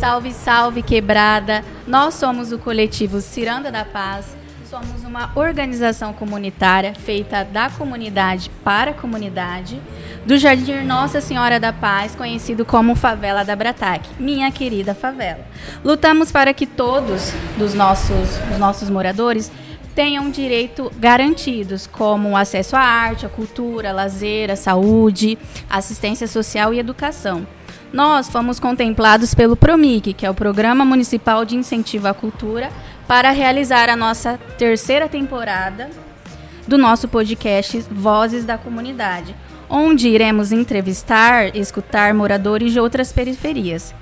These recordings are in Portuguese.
Salve, salve, quebrada! Nós somos o coletivo Ciranda da Paz. Somos uma organização comunitária feita da comunidade para a comunidade do Jardim Nossa Senhora da Paz, conhecido como Favela da Brataque, minha querida favela. Lutamos para que todos dos nossos, os nossos moradores tenham direito garantidos, como acesso à arte, à cultura, lazer, à saúde, assistência social e educação. Nós fomos contemplados pelo PROMIC, que é o Programa Municipal de Incentivo à Cultura, para realizar a nossa terceira temporada do nosso podcast Vozes da Comunidade, onde iremos entrevistar, escutar moradores de outras periferias.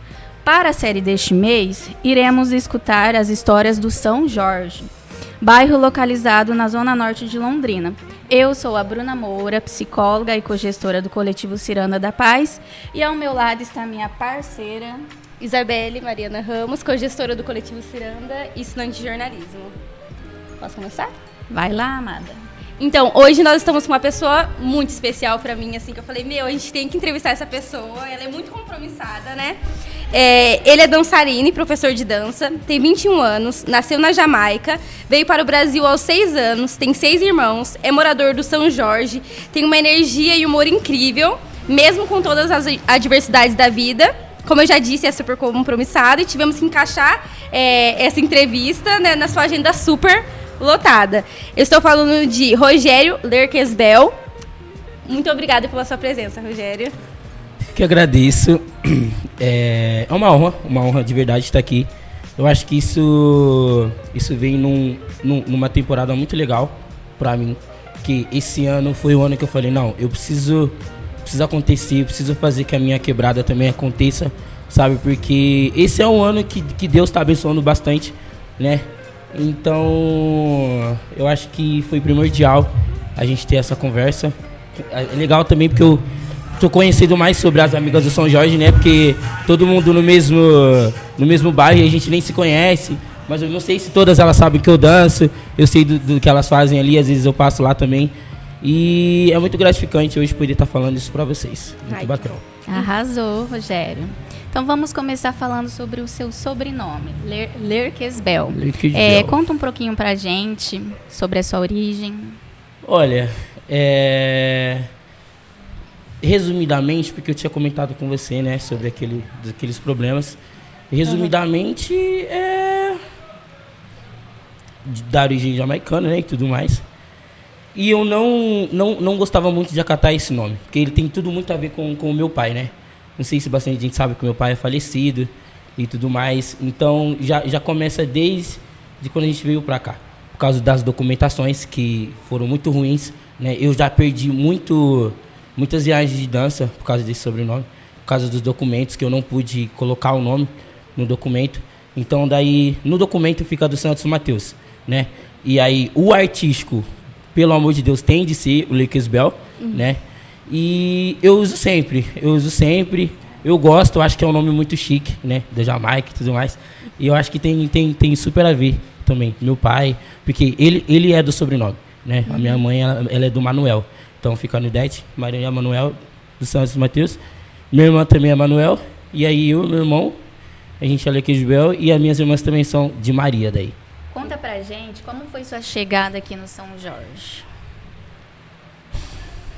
Para a série deste mês, iremos escutar as histórias do São Jorge, bairro localizado na zona norte de Londrina. Eu sou a Bruna Moura, psicóloga e cogestora do coletivo Ciranda da Paz, e ao meu lado está minha parceira Isabelle Mariana Ramos, cogestora do coletivo Ciranda e estudante de jornalismo. Posso começar? Vai lá, amada. Então, hoje nós estamos com uma pessoa muito especial para mim, assim, que eu falei, meu, a gente tem que entrevistar essa pessoa, ela é muito compromissada, né? É, ele é dançarino e professor de dança, tem 21 anos, nasceu na Jamaica, veio para o Brasil aos 6 anos, tem seis irmãos, é morador do São Jorge, tem uma energia e humor incrível, mesmo com todas as adversidades da vida. Como eu já disse, é super compromissado e tivemos que encaixar é, essa entrevista né, na sua agenda super lotada. Eu estou falando de Rogério Lerquesbel. Muito obrigada pela sua presença, Rogério. Que agradeço. É, é uma honra, uma honra de verdade estar aqui. Eu acho que isso, isso vem num, num, numa temporada muito legal para mim. Que esse ano foi o ano que eu falei, não, eu preciso, preciso acontecer, preciso fazer que a minha quebrada também aconteça, sabe? Porque esse é um ano que, que Deus está abençoando bastante, né? Então, eu acho que foi primordial a gente ter essa conversa. É legal também porque eu tô conhecendo mais sobre as amigas do São Jorge, né? Porque todo mundo no mesmo, no mesmo bairro e a gente nem se conhece. Mas eu não sei se todas elas sabem que eu danço. Eu sei do, do que elas fazem ali, às vezes eu passo lá também. E é muito gratificante hoje poder estar falando isso para vocês. Muito Ai, bacana. Arrasou, Rogério. Então vamos começar falando sobre o seu sobrenome, Ler Lerquesbel. É, conta um pouquinho pra gente sobre a sua origem. Olha, é resumidamente, porque eu tinha comentado com você, né, sobre aquele, aqueles problemas. Resumidamente, uhum. é da origem jamaicana, né, e tudo mais. E eu não, não, não gostava muito de acatar esse nome, porque ele tem tudo muito a ver com, com o meu pai, né? Não sei se bastante gente sabe que meu pai é falecido e tudo mais. Então já, já começa desde de quando a gente veio para cá. Por causa das documentações que foram muito ruins, né? Eu já perdi muito muitas viagens de dança por causa desse sobrenome, por causa dos documentos que eu não pude colocar o nome no documento. Então daí no documento fica do Santos Mateus, né? E aí o artístico, pelo amor de Deus, tem de ser o Lucas Bell, uhum. né? E eu uso sempre, eu uso sempre. Eu gosto, eu acho que é um nome muito chique, né? Da Jamaica e tudo mais. E eu acho que tem, tem, tem super a ver também. Meu pai, porque ele, ele é do sobrenome, né? Uhum. A minha mãe, ela, ela é do Manuel. Então fica no Idete, Maria Manuel do Santos Mateus. Minha irmã também é Manuel. E aí eu, meu irmão, a gente é Lequesbel e as minhas irmãs também são de Maria daí. Pra gente como foi sua chegada aqui no São Jorge.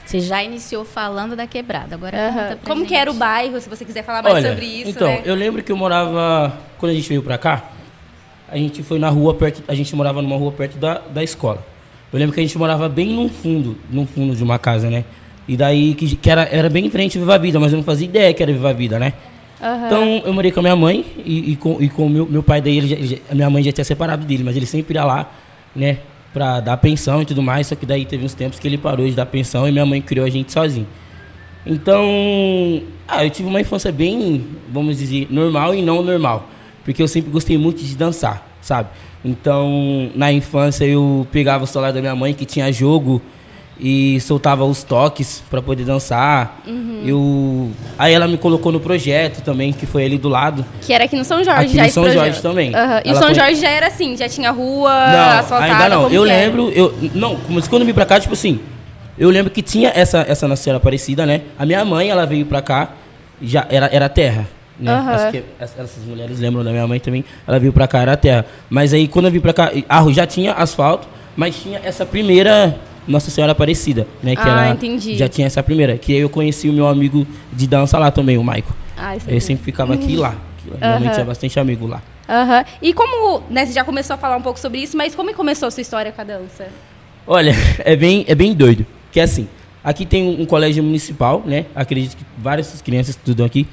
Você já iniciou falando da quebrada, agora uhum. conta pra Como gente. que era o bairro, se você quiser falar mais Olha, sobre isso, Então, né? eu lembro que eu morava, quando a gente veio pra cá, a gente foi na rua perto, a gente morava numa rua perto da, da escola. Eu lembro que a gente morava bem no fundo, no fundo de uma casa, né? E daí, que, que era, era bem em frente Viva a Vida, mas eu não fazia ideia que era Viva a Vida, né? Uhum. Então, eu morei com a minha mãe e, e com, e com meu, meu pai daí, ele já, a minha mãe já tinha separado dele, mas ele sempre ia lá, né? Pra dar pensão e tudo mais, só que daí teve uns tempos que ele parou de dar pensão e minha mãe criou a gente sozinho. Então, ah, eu tive uma infância bem, vamos dizer, normal e não normal. Porque eu sempre gostei muito de dançar, sabe? Então, na infância, eu pegava o celular da minha mãe, que tinha jogo e soltava os toques para poder dançar. Uhum. Eu aí ela me colocou no projeto também, que foi ali do lado. Que era aqui no São Jorge Aqui já no São projeto. Jorge também. Aham. E o Ela São foi- Jorge já era assim, já tinha rua Não, asfaltada. ainda não. Eu que era? lembro, eu não, mas quando eu vim pra cá, tipo assim, eu lembro que tinha essa essa Nossa Senhora Aparecida, né? A minha mãe, ela veio pra cá, já era era terra. Né? Aham. Acho que ess- essas mulheres lembram da minha mãe também. Ela veio pra cá, era terra. Mas aí quando eu vim pra cá, a rua já tinha asfalto, mas tinha essa primeira Nossa Senhora Aparecida, né? Que Ah, ela entendi. já tinha essa primeira. Que aí eu conheci o meu amigo de dança lá também, o Maico. Ah, isso Ele sempre ficava aqui e lá. lá Realmente tinha bastante amigo lá. Aham. E como, né, você já começou a falar um pouco sobre isso, mas como começou a sua história com a dança? Olha, é bem, é bem doido. Que é assim, aqui tem um, um colégio municipal, né? Acredito que várias crianças estudam aqui.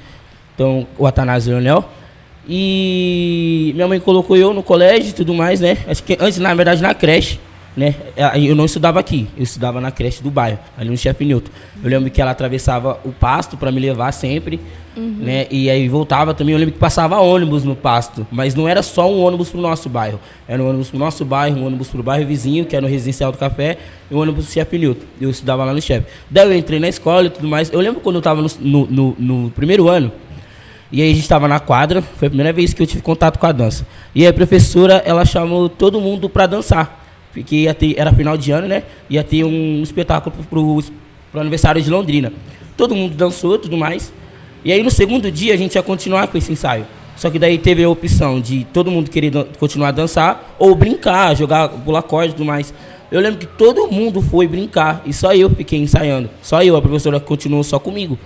Então, o Atanásio Leonel. E minha mãe colocou eu no colégio e tudo mais, né? Acho que antes, na verdade, na creche, né? Eh, Eu não estudava aqui, eu estudava na creche do bairro, ali no Chefe Newton. Eu lembro que ela atravessava o pasto para me levar sempre, né? E aí voltava também. Eu lembro que passava ônibus no pasto, mas não era só um ônibus pro nosso bairro. Era um ônibus pro nosso bairro, um ônibus pro bairro vizinho, que era no Residencial do Café, e um ônibus pro Chefe Newton. Eu estudava lá no Chefe. Daí eu entrei na escola e tudo mais. Eu lembro quando eu tava no, no, no- no primeiro ano, e aí a gente estava na quadra, foi a primeira vez que eu tive contato com a dança. E aí a professora, ela chamou todo mundo para dançar. Porque ia ter, era final de ano, né? Ia ter um espetáculo pro, pro aniversário de Londrina. Todo mundo dançou tudo mais. E aí no segundo dia a gente ia continuar com esse ensaio. Só que daí teve a opção de todo mundo querer continuar a dançar ou brincar, jogar, pular corda e tudo mais. Eu lembro que todo mundo foi brincar e só eu fiquei ensaiando. Só eu, a professora continuou só comigo.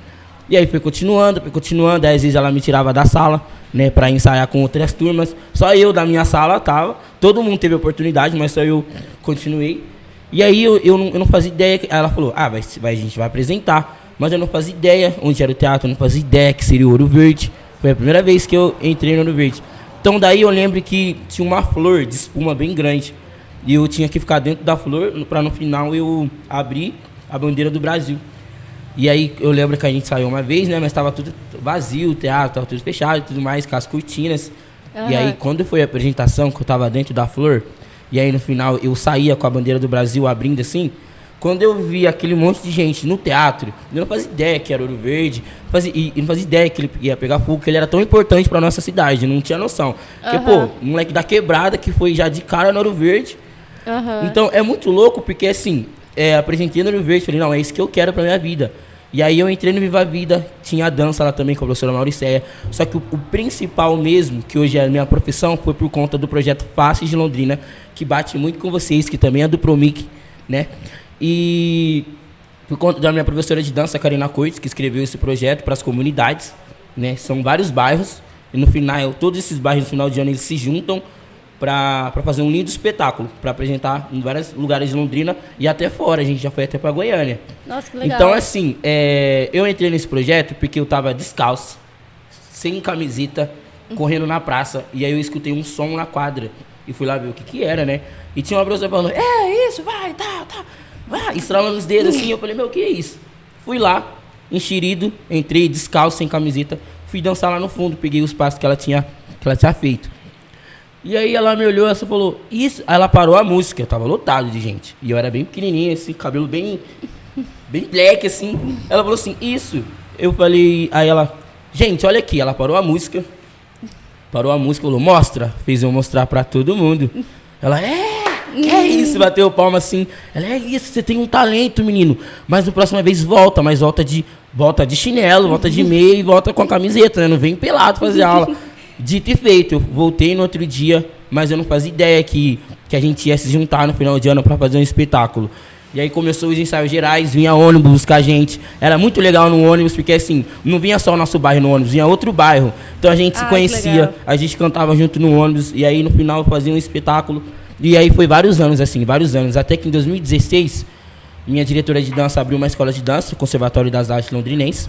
E aí foi continuando, foi continuando, aí às vezes ela me tirava da sala, né, pra ensaiar com outras turmas. Só eu da minha sala tava. Todo mundo teve oportunidade, mas só eu continuei. E aí eu, eu, não, eu não fazia ideia. que- Ela falou, ah, vai, vai, a gente vai apresentar. Mas eu não fazia ideia onde era o teatro, eu não fazia ideia que seria o Ouro Verde. Foi a primeira vez que eu entrei no Ouro Verde. Então daí eu lembro que tinha uma flor de espuma bem grande. E eu tinha que ficar dentro da flor para no final eu abrir a bandeira do Brasil. E aí eu lembro que a gente saiu uma vez, né? Mas estava tudo vazio, o teatro estava tudo fechado e tudo mais, com as cortinas. E Aham. aí quando foi a apresentação, que eu estava dentro da flor, e aí no final eu saía com a bandeira do Brasil abrindo assim, quando eu vi aquele monte de gente no teatro, eu não fazia ideia que era Ouro Verde, fazia, e, e não fazia ideia que ele ia pegar fogo, que ele era tão importante para nossa cidade, não tinha noção. Porque, Aham. pô, um moleque da quebrada que foi já de cara no Ouro Verde, Aham. então é muito louco porque assim, é, apresentei no Rio Verde, falei, não, é isso que eu quero pra minha vida. E aí eu entrei no Viva Vida, tinha a dança lá também com a professora Mauricéia. Só que o, o principal mesmo, que hoje é a minha profissão, foi por conta do projeto Faces de Londrina, que bate muito com vocês, que também é do Promic, né? E por conta da minha professora de dança, Karina Coites, que escreveu esse projeto para as comunidades, né? São vários bairros, e no final, todos esses bairros no final de ano eles se juntam para fazer um lindo espetáculo, para apresentar em vários lugares de Londrina e até fora. A gente já foi até para Goiânia. Nossa, que legal. Então, assim, é, eu entrei nesse projeto porque eu tava descalço, sem camiseta, correndo na praça. E aí eu escutei um som na quadra. E fui lá ver o que que era, né? E tinha uma professora falando, é isso, vai, tá, tá. Vai, estralando os dedos assim. Eu falei, meu, o que é isso? Fui lá, enxerido, entrei descalço, sem camiseta. Fui dançar lá no fundo, peguei os passos que ela tinha, que ela tinha feito. E aí ela me olhou, ela falou, isso. Aí ela parou a música, eu tava lotado de gente. E eu era bem pequenininho, assim, cabelo bem, bem black, assim. Ela falou assim, isso. Eu falei, aí ela, gente, olha aqui. Ela parou a música, parou a música, falou, mostra. Fez eu mostrar pra todo mundo. Ela, é, é isso, bateu palma assim. Ela, é isso, você tem um talento, menino. Mas na próxima vez volta, mas volta de, volta de chinelo, volta de meia e volta com a camiseta, né? Não vem pelado fazer aula. Dito e feito, voltei no outro dia, mas eu não fazia ideia que, que a gente ia se juntar no final de ano para fazer um espetáculo. E aí começou os ensaios gerais, vinha ônibus buscar a gente. Era muito legal no ônibus, porque assim, não vinha só o nosso bairro no ônibus, vinha outro bairro. Então a gente se Ai, que conhecia, a gente cantava junto no ônibus, e aí no final fazia um espetáculo. E aí foi vários anos, assim, vários anos. Até que em 2016, minha diretora de dança abriu uma escola de dança, o Conservatório das Artes Londrinense.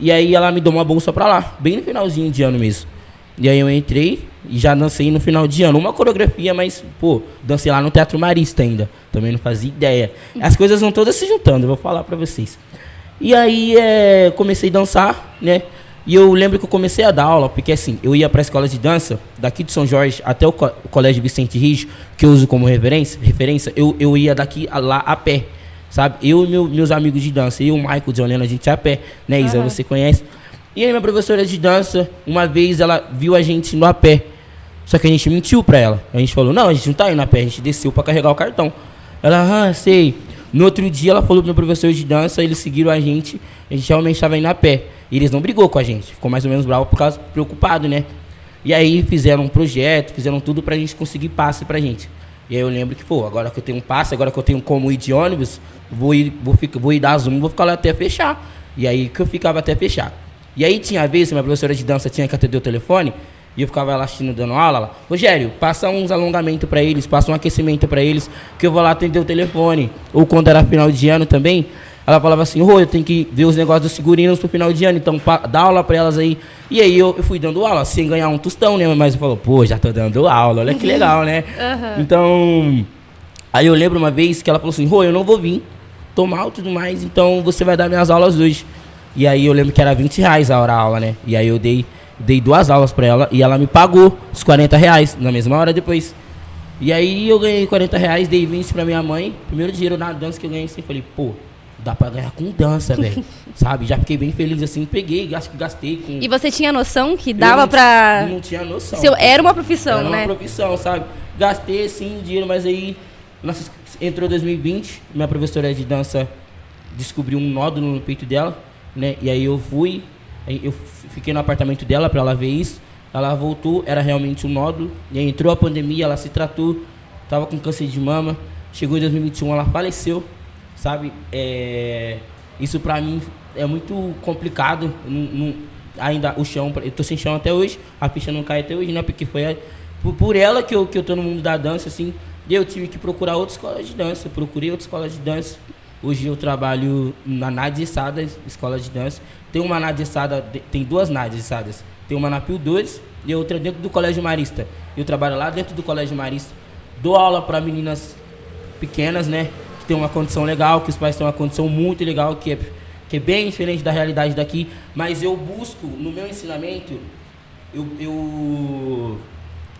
E aí ela me deu uma bolsa pra lá, bem no finalzinho de ano mesmo. E aí eu entrei e já dancei no final de ano. Uma coreografia, mas, pô, dancei lá no Teatro Marista ainda. Também não fazia ideia. As coisas vão todas se juntando, eu vou falar pra vocês. E aí é, comecei a dançar, né? E eu lembro que eu comecei a dar aula, porque assim, eu ia pra escola de dança, daqui de São Jorge até o, co- o Colégio Vicente Rijo, que eu uso como referência, referência eu, eu ia daqui a lá a pé. sabe? Eu e meu, meus amigos de dança, eu, o Michael, o a gente ia a pé, né, Isa? Aham. Você conhece? E aí, minha professora de dança, uma vez ela viu a gente indo a pé. Só que a gente mentiu pra ela. A gente falou, não, a gente não tá indo a pé, a gente desceu pra carregar o cartão. Ela, ah, sei. No outro dia ela falou pro meu professor de dança, eles seguiram a gente, a gente realmente estava indo a pé. E eles não brigou com a gente, ficou mais ou menos bravo por causa preocupado, né? E aí fizeram um projeto, fizeram tudo pra gente conseguir passe pra gente. E aí eu lembro que, pô, agora que eu tenho um passe, agora que eu tenho como ir de ônibus, vou ir, vou, ficar, vou ir dar zoom, vou ficar lá até fechar. E aí que eu ficava até fechar. E aí tinha vezes, minha professora de dança tinha que atender o telefone, e eu ficava lá assistindo, dando aula, lá, Rogério, passa uns alongamentos pra eles, passa um aquecimento pra eles, que eu vou lá atender o telefone. Ou quando era final de ano também, ela falava assim, Rô, eu tenho que ver os negócios dos figurinos pro final de ano, então dá aula pra elas aí. E aí eu, eu fui dando aula, sem ganhar um tostão, né? Mas eu falou, pô, já tô dando aula, olha que legal, né? Aham. Então, aí eu lembro uma vez que ela falou assim, Rô, eu não vou vir tomar e tudo mais, então você vai dar minhas aulas hoje. E aí eu lembro que era 20 reais a hora a aula, né? E aí eu dei, dei duas aulas pra ela e ela me pagou os 40 reais na mesma hora depois. E aí eu ganhei 40 reais, dei 20 pra minha mãe. Primeiro dinheiro na dança que eu ganhei assim, falei, pô, dá pra ganhar com dança, velho. Sabe? Já fiquei bem feliz assim, peguei, acho que gastei com. E você tinha noção que Eu dava não- pra. Não tinha noção. Seu, era uma profissão, Era né? uma profissão, sabe? Gastei sim dinheiro, mas aí nossa, entrou 2020, minha professora de dança descobriu um nódulo no peito dela, né? E aí eu fui, eu fiquei no apartamento dela para ela ver isso. Ela voltou, era realmente um nódulo. E aí entrou a pandemia, ela se tratou, tava com câncer de mama. Chegou em 2021, ela faleceu, sabe? É, isso pra mim é muito complicado. Não- não- ainda o chão, eu tô sem chão até hoje, a ficha não cai até hoje, né? Porque foi por, por ela que eu, que eu tô no mundo da dança, assim. E eu tive que procurar outra escola de dança. Eu procurei outra escola de dança. Hoje eu trabalho na Nádia Sada, escola de dança. Tem uma de- tem duas Nádias Sadas. Tem uma na Pio 2 e outra dentro do Colégio Marista. Eu trabalho lá dentro do Colégio Marista. Dou aula para meninas pequenas, né? Que tem uma condição legal, que os pais têm uma condição muito legal, que é, que é bem diferente da realidade daqui. Mas eu busco, no meu ensinamento, eu, eu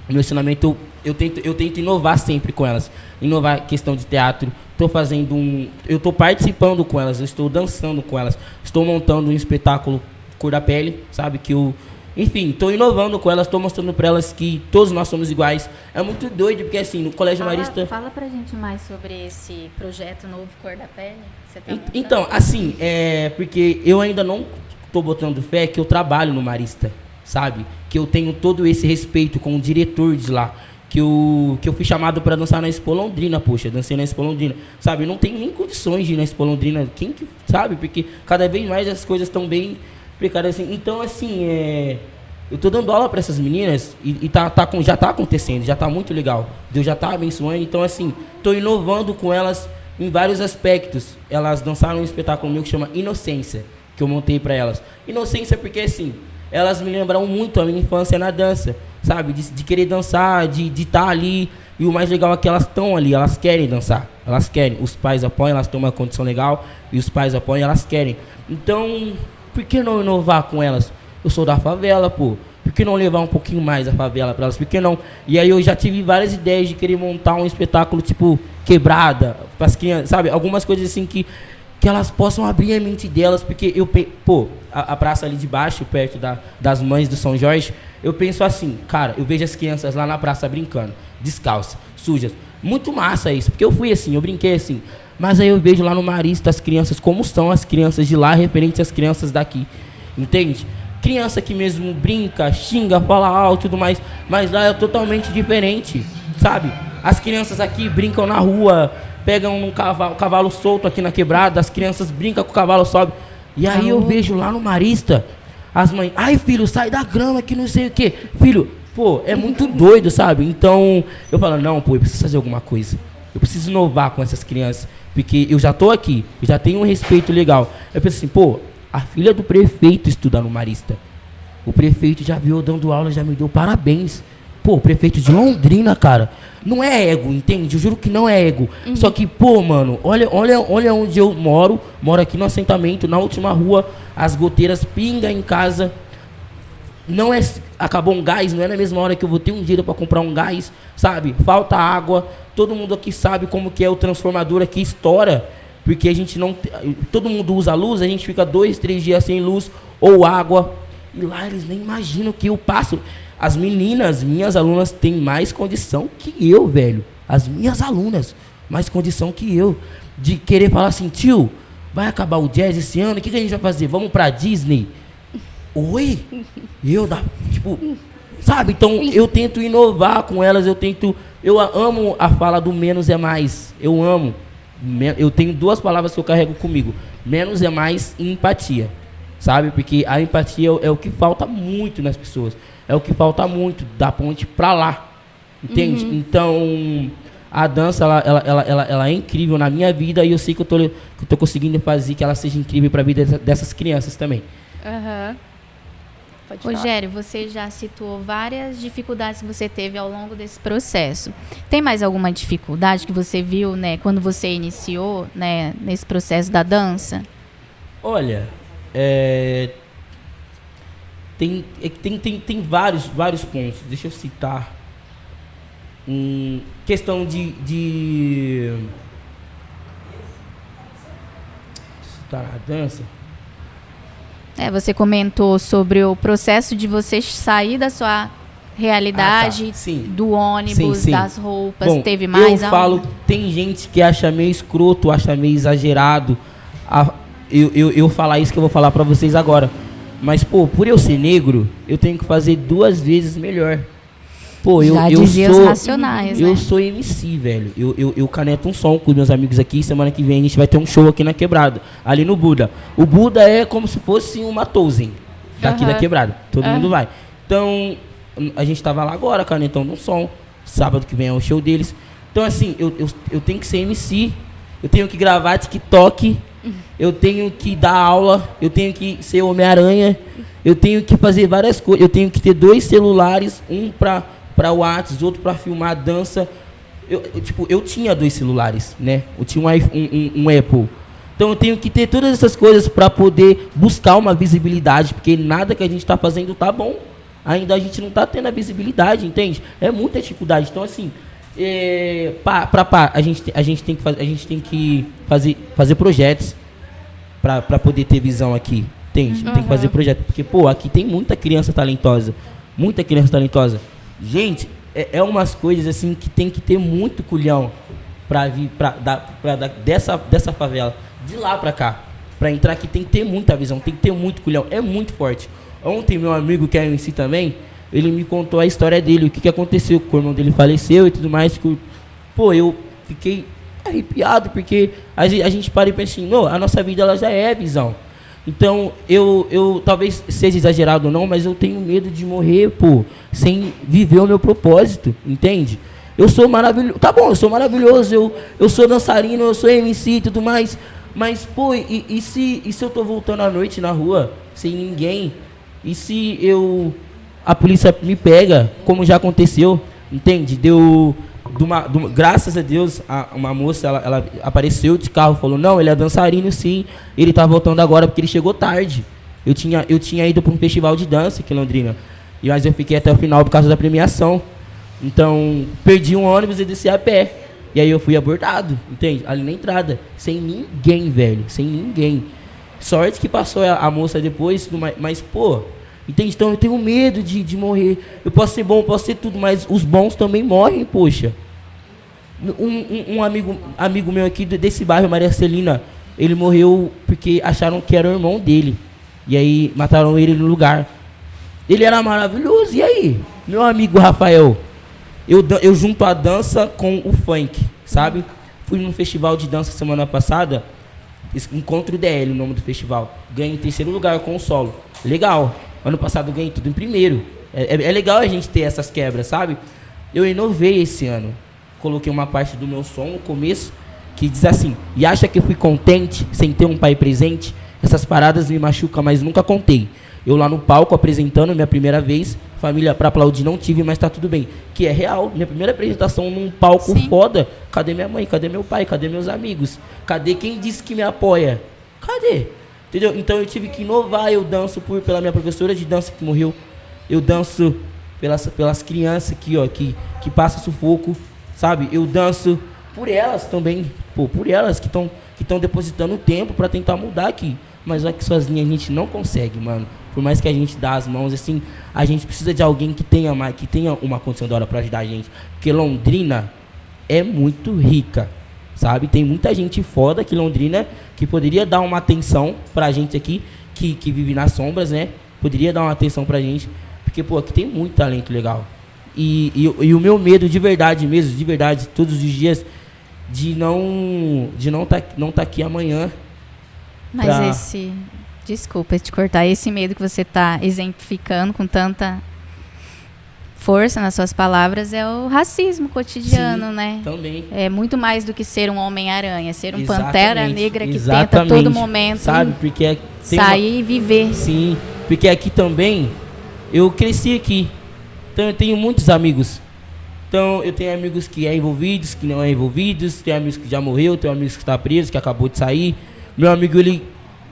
meu ensinamento eu, eu tento eu tento inovar sempre com elas inovar questão de teatro estou fazendo um eu estou participando com elas eu estou dançando com elas estou montando um espetáculo cor da pele sabe que eu enfim estou inovando com elas estou mostrando para elas que todos nós somos iguais é muito doido porque assim no colégio marista Fala, fala pra gente mais sobre esse projeto novo Cor da Pele. tá. Então, assim, é porque eu ainda não tô botando fé que eu trabalho no Marista, sabe? Que eu tenho todo esse respeito com o diretor de lá. Que eu, que eu fui chamado para dançar na Expo Londrina, poxa, dancei na Expo Londrina. Sabe, não tenho nem condições de ir na Expo Londrina. Quem que, sabe? Porque cada vez mais as coisas estão bem precárias assim. Então, assim, é. Eu tô dando aula para essas meninas e, e tá, tá com, já tá acontecendo, já tá muito legal. Deus já tá abençoando. Então, assim, tô inovando com elas em vários aspectos. Elas dançaram um espetáculo meu que chama Inocência, que eu montei para elas. Inocência porque, assim, elas me lembram muito a minha infância na dança, sabe? De, de querer dançar, de estar ali. E o mais legal é que elas estão ali, elas querem dançar. Elas querem. Os pais apoiam, elas têm uma condição legal. E os pais apoiam, elas querem. Então, por que não inovar com elas? Eu sou da favela, pô. Por que não levar um pouquinho mais a favela para elas? Por que não? E aí eu já tive várias ideias de querer montar um espetáculo tipo quebrada para as crianças, sabe? Algumas coisas assim que que elas possam abrir a mente delas, porque eu, pô, a, a praça ali de baixo, perto da, das mães do São Jorge, eu penso assim, cara, eu vejo as crianças lá na praça brincando, descalças, sujas. Muito massa isso, porque eu fui assim, eu brinquei assim. Mas aí eu vejo lá no Marista as crianças, como são as crianças de lá, referente às crianças daqui. Entende? Criança que mesmo brinca, xinga, fala alto e tudo mais, mas lá é totalmente diferente, sabe? As crianças aqui brincam na rua, pegam um cavalo, cavalo solto aqui na quebrada, as crianças brincam com o cavalo sobe. E aí eu vejo lá no Marista as mães, ai filho, sai da grama que não sei o que. Filho, pô, é muito doido, sabe? Então eu falo, não, pô, eu preciso fazer alguma coisa. Eu preciso inovar com essas crianças, porque eu já tô aqui, eu já tenho um respeito legal. Eu penso assim, pô, a filha do prefeito estuda no Marista. O prefeito já viu dando aula, já me deu parabéns. Pô, prefeito de Londrina, cara, não é ego, entende? Eu juro que não é ego. Só que, pô, mano, olha, olha, olha onde eu moro. Moro aqui no assentamento, na última rua, as goteiras pingam em casa. Não é. Acabou um gás, não é na mesma hora que eu vou ter um dinheiro para comprar um gás, sabe? Falta água. Todo mundo aqui sabe como que é o transformador aqui, estoura. Porque a gente não. Todo mundo usa luz, a gente fica dois, três dias sem luz ou água. E lá eles nem imaginam que eu passo. As meninas, minhas alunas, têm mais condição que eu, velho. As minhas alunas, mais condição que eu. De querer falar assim, tio, vai acabar o jazz esse ano, o que, que a gente vai fazer? Vamos pra Disney? Oi? Eu, da, tipo, sabe? Então eu tento inovar com elas, eu tento. Eu amo a fala do menos é mais. Eu amo. Eu tenho duas palavras que eu carrego comigo: menos é mais e empatia. Sabe? Porque a empatia é o que falta muito nas pessoas. É o que falta muito da ponte pra lá. Entende? Uhum. Então, a dança, ela, ela, ela, ela, ela é incrível na minha vida e eu sei que eu tô, que eu tô conseguindo fazer que ela seja incrível para a vida dessas crianças também. Uhum. Rogério, você já citou várias dificuldades que você teve ao longo desse processo. Tem mais alguma dificuldade que você viu, né, quando você iniciou, né, nesse processo da dança? Olha, é, tem, é, tem, tem, tem vários, vários pontos. Deixa eu citar. Hum, questão de, de citar a dança. É, você comentou sobre o processo de você sair da sua realidade, ah, tá. do ônibus, sim, sim. das roupas, Bom, teve mais Eu falo, tem gente que acha meio escroto, acha meio exagerado. A, eu, eu, eu falar isso que eu vou falar para vocês agora. Mas, pô, por eu ser negro, eu tenho que fazer duas vezes melhor. Pô, eu, Já eu sou. Racionais, eu né? sou MC, velho. Eu, eu, eu caneto um som com meus amigos aqui. Semana que vem a gente vai ter um show aqui na quebrada. Ali no Buda. O Buda é como se fosse uma Tozen daqui uhum. da quebrada. Todo uhum. mundo vai. Então, a gente tava lá agora, canetando um som. Sábado que vem é o show deles. Então, assim, eu, eu, eu tenho que ser MC. Eu tenho que gravar TikTok. Eu tenho que dar aula. Eu tenho que ser Homem-Aranha. Eu tenho que fazer várias coisas. Eu tenho que ter dois celulares. Um para o WhatsApp, outro para filmar dança. Eu, eu, tipo, eu tinha dois celulares, né? Eu tinha um, um, um Apple. Então eu tenho que ter todas essas coisas para poder buscar uma visibilidade, porque nada que a gente está fazendo tá bom. Ainda a gente não está tendo a visibilidade, entende? É muita dificuldade. Então assim, é, pra, pá, a gente a gente tem que fazer, a gente tem que fazer fazer projetos para poder ter visão aqui, entende? Uhum. Tem que fazer projeto, porque pô, aqui tem muita criança talentosa, muita criança talentosa. Gente, é, é umas coisas assim que tem que ter muito culhão para vir para dar, pra dar dessa, dessa favela, de lá para cá. Para entrar aqui tem que ter muita visão, tem que ter muito culhão, é muito forte. Ontem meu amigo que é MC também, ele me contou a história dele, o que, que aconteceu, que o irmão dele faleceu e tudo mais. Que, pô, eu fiquei arrepiado, porque a gente, a gente para e pensa assim, não, a nossa vida ela já é visão. Então, eu, eu talvez seja exagerado ou não, mas eu tenho medo de morrer, pô, sem viver o meu propósito, entende? Eu sou maravilhoso, tá bom, eu sou maravilhoso, eu, eu sou dançarino, eu sou MC e tudo mais, mas, pô, e, e, se, e se eu tô voltando à noite na rua, sem ninguém? E se eu. A polícia me pega, como já aconteceu, entende? Deu de uma, de uma, graças a Deus, a, uma moça, ela, ela, apareceu de carro, falou, não, ele é dançarino sim, ele tá voltando agora porque ele chegou tarde. Eu tinha, eu tinha ido para um festival de dança aqui em Londrina, e, mas eu fiquei até o final por causa da premiação. Então, perdi um ônibus e desci a pé. E aí eu fui abordado, entende? Ali na entrada, sem ninguém, velho, sem ninguém. Sorte que passou a, a moça depois, mas, mas pô, Entende? Então eu tenho medo de, de morrer. Eu posso ser bom, posso ser tudo, mas os bons também morrem, poxa. Um, um, um, amigo, amigo meu aqui desse bairro, Maria Celina, ele morreu porque acharam que era o irmão dele. E aí mataram ele no lugar. Ele era maravilhoso. E aí? Meu amigo Rafael, eu, eu junto a dança com o funk, sabe? Fui num festival de dança semana passada. Encontro DL, o nome do festival. Ganhei em terceiro lugar com o solo. Legal. Ano passado eu ganhei tudo em primeiro. É, é, é, legal a gente ter essas quebras, sabe? Eu inovei esse ano. Coloquei uma parte do meu som no começo que diz assim: E acha que eu fui contente sem ter um pai presente? Essas paradas me machucam, mas nunca contei. Eu lá no palco apresentando minha primeira vez, família para aplaudir não tive, mas tá tudo bem. Que é real. Minha primeira apresentação num palco Sim. foda. Cadê minha mãe? Cadê meu pai? Cadê meus amigos? Cadê quem disse que me apoia? Cadê? Entendeu? Então eu tive que inovar, eu danço por, pela minha professora de dança que morreu. Eu danço pelas, pelas crianças aqui, ó, que, que passam sufoco, sabe? Eu danço por elas também, pô, por elas que estão que estão depositando tempo para tentar mudar aqui. Mas aqui sozinha a gente não consegue, mano. Por mais que a gente dá as mãos, assim, a gente precisa de alguém que tenha mais, que tenha uma condição da hora para ajudar a gente. Porque Londrina é muito rica, sabe? Tem muita gente foda aqui Londrina que poderia dar uma atenção pra gente aqui, que, que vive nas sombras, né? Poderia dar uma atenção pra gente. Porque, pô, aqui tem muito talento legal. E, e, e o meu medo de verdade mesmo, de verdade, todos os dias, de não de não tá, não tá aqui amanhã. Mas pra... esse desculpa te cortar, esse medo que você está exemplificando com tanta força nas suas palavras é o racismo cotidiano, Sim, né? Também. É muito mais do que ser um homem-aranha, ser um exatamente, pantera negra que tenta a todo momento sabe? Porque é, sair uma... e viver. Sim, porque aqui também eu cresci aqui. Então eu tenho muitos amigos então, eu tenho amigos que é envolvidos, que não é envolvidos, tenho amigos que já morreu, tenho amigos que está preso, que acabou de sair. Meu amigo, ele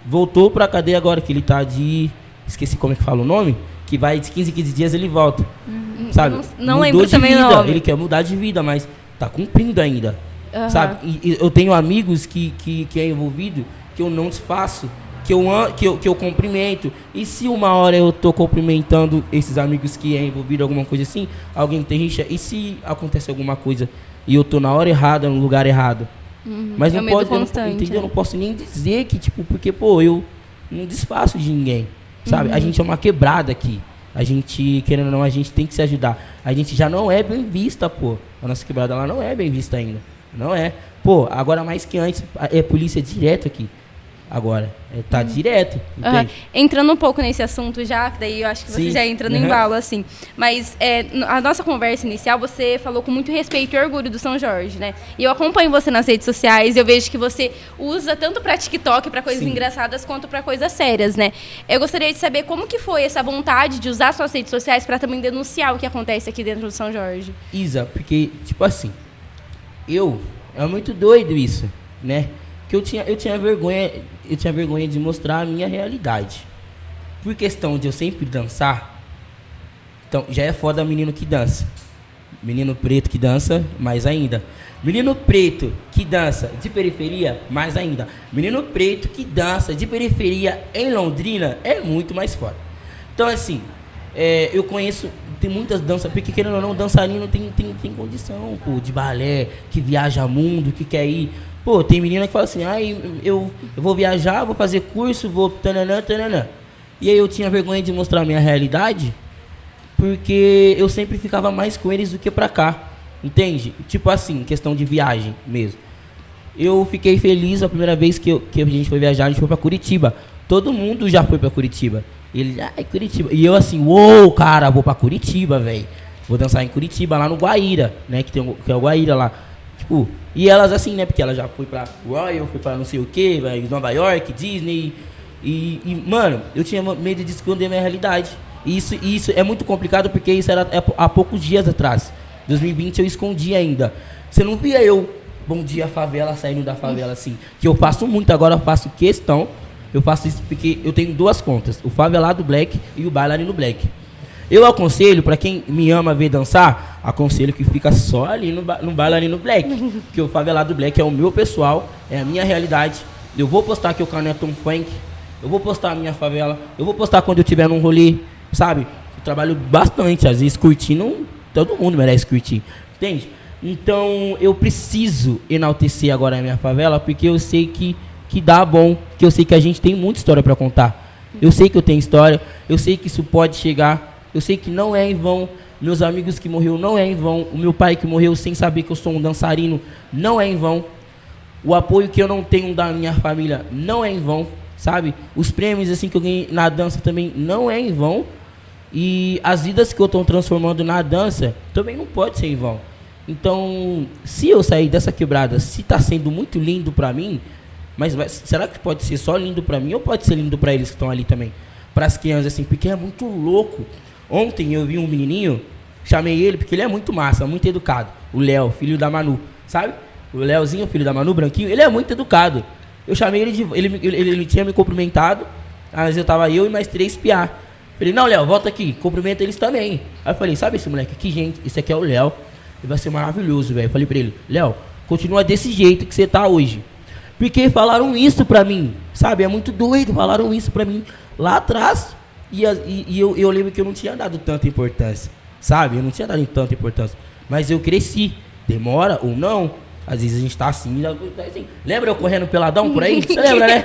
voltou para a cadeia agora, que ele tá de... Esqueci como é que fala o nome. Que vai de 15 em 15 dias ele volta. Uhum. Sabe? Não, não lembro também vida. não. Ele quer mudar de vida, mas tá cumprindo ainda. Uhum. Sabe? E, e, eu tenho amigos que, que, que é envolvido que eu não desfaço que eu, que, eu, que eu cumprimento. E se uma hora eu tô cumprimentando esses amigos que é envolvido alguma coisa assim, alguém tem rixa, e se acontece alguma coisa e eu tô na hora errada, no lugar errado? Uhum. Mas é não pode, constante, eu não, entendeu? É. Eu não posso nem dizer que, tipo, porque, pô, eu não desfaço de ninguém. Sabe? Uhum. A gente é uma quebrada aqui. A gente, querendo ou não, a gente tem que se ajudar. A gente já não é bem vista, pô. A nossa quebrada lá não é bem vista ainda. Não é. Pô, agora mais que antes, é polícia direto aqui agora. É, tá uhum. direto. Uhum. Entrando um pouco nesse assunto já, que daí eu acho que você Sim. já entra no uhum. embalo, assim. Mas é, a nossa conversa inicial, você falou com muito respeito e orgulho do São Jorge, né? E eu acompanho você nas redes sociais, eu vejo que você usa tanto para TikTok, para coisas Sim. engraçadas, quanto para coisas sérias, né? Eu gostaria de saber como que foi essa vontade de usar suas redes sociais para também denunciar o que acontece aqui dentro do São Jorge. Isa, porque, tipo assim, eu... É muito doido isso, né? Que eu tinha, eu tinha vergonha, eu tinha vergonha de mostrar a minha realidade. Por questão de eu sempre dançar, então já é foda menino que dança. Menino preto que dança, mais ainda. Menino preto que dança de periferia, mais ainda. Menino preto que dança de periferia em Londrina é muito mais foda. Então, assim, é, eu conheço, tem muitas danças, porque querendo ou não, dançarino tem, tem, tem condição, pô, de balé, que viaja mundo, que quer ir Pô, tem menina que fala assim, ai, eu, eu vou viajar, vou fazer curso, vou tananã, tananã. E aí eu tinha vergonha de mostrar a minha realidade, porque eu sempre ficava mais com eles do que pra cá. Entende? Tipo assim, questão de viagem mesmo. Eu fiquei feliz a primeira vez que, eu, que a gente foi viajar, a gente foi pra Curitiba. Todo mundo já foi pra Curitiba. Ele, ai, Curitiba. E eu assim, uou, cara, vou pra Curitiba, velho. Vou dançar em Curitiba, lá no Guaíra, né? Que, tem, que é o Guaíra lá. E elas assim, né? Porque ela já foi pra Royal, foi pra não sei o que, Nova York, Disney. E, e, mano, eu tinha medo de esconder minha realidade. E isso, isso é muito complicado porque isso era há poucos dias atrás. 2020 eu escondi ainda. Você não via eu, bom dia favela, saindo da favela assim. Que eu faço muito, agora eu faço questão. Eu faço isso porque eu tenho duas contas: o Favelado Black e o Bailarino Black. Eu aconselho, para quem me ama ver dançar, aconselho que fica só ali no, no bailarino black. que o favelado black é o meu pessoal, é a minha realidade. Eu vou postar que eu caneto um funk, eu vou postar a minha favela, eu vou postar quando eu tiver num rolê, sabe? Eu trabalho bastante, às vezes curtindo, todo mundo merece curtir, entende? Então eu preciso enaltecer agora a minha favela, porque eu sei que, que dá bom, que eu sei que a gente tem muita história para contar. Eu sei que eu tenho história, eu sei que isso pode chegar eu sei que não é em vão. Meus amigos que morreram não é em vão. O meu pai que morreu sem saber que eu sou um dançarino não é em vão. O apoio que eu não tenho da minha família não é em vão, sabe? Os prêmios assim que eu ganhei na dança também não é em vão. E as vidas que eu estou transformando na dança também não pode ser em vão. Então, se eu sair dessa quebrada, se está sendo muito lindo para mim, mas vai, será que pode ser só lindo para mim ou pode ser lindo para eles que estão ali também? Para as crianças assim, porque é muito louco Ontem eu vi um menininho, chamei ele porque ele é muito massa, muito educado. O Léo, filho da Manu, sabe? O Léozinho, filho da Manu, branquinho, ele é muito educado. Eu chamei ele de. Ele, ele, ele tinha me cumprimentado, às eu tava eu e mais três piá. Falei, não, Léo, volta aqui, cumprimenta eles também. Aí eu falei, sabe esse moleque aqui, gente? Esse aqui é o Léo. Ele vai ser maravilhoso, velho. Falei pra ele, Léo, Continua desse jeito que você tá hoje. Porque falaram isso pra mim, sabe? É muito doido, falaram isso pra mim lá atrás. E, e, e eu, eu lembro que eu não tinha dado tanta importância, sabe? Eu não tinha dado tanta importância. Mas eu cresci. Demora ou não, às vezes a gente tá assim, assim. Lembra eu correndo peladão por aí? Você lembra, né?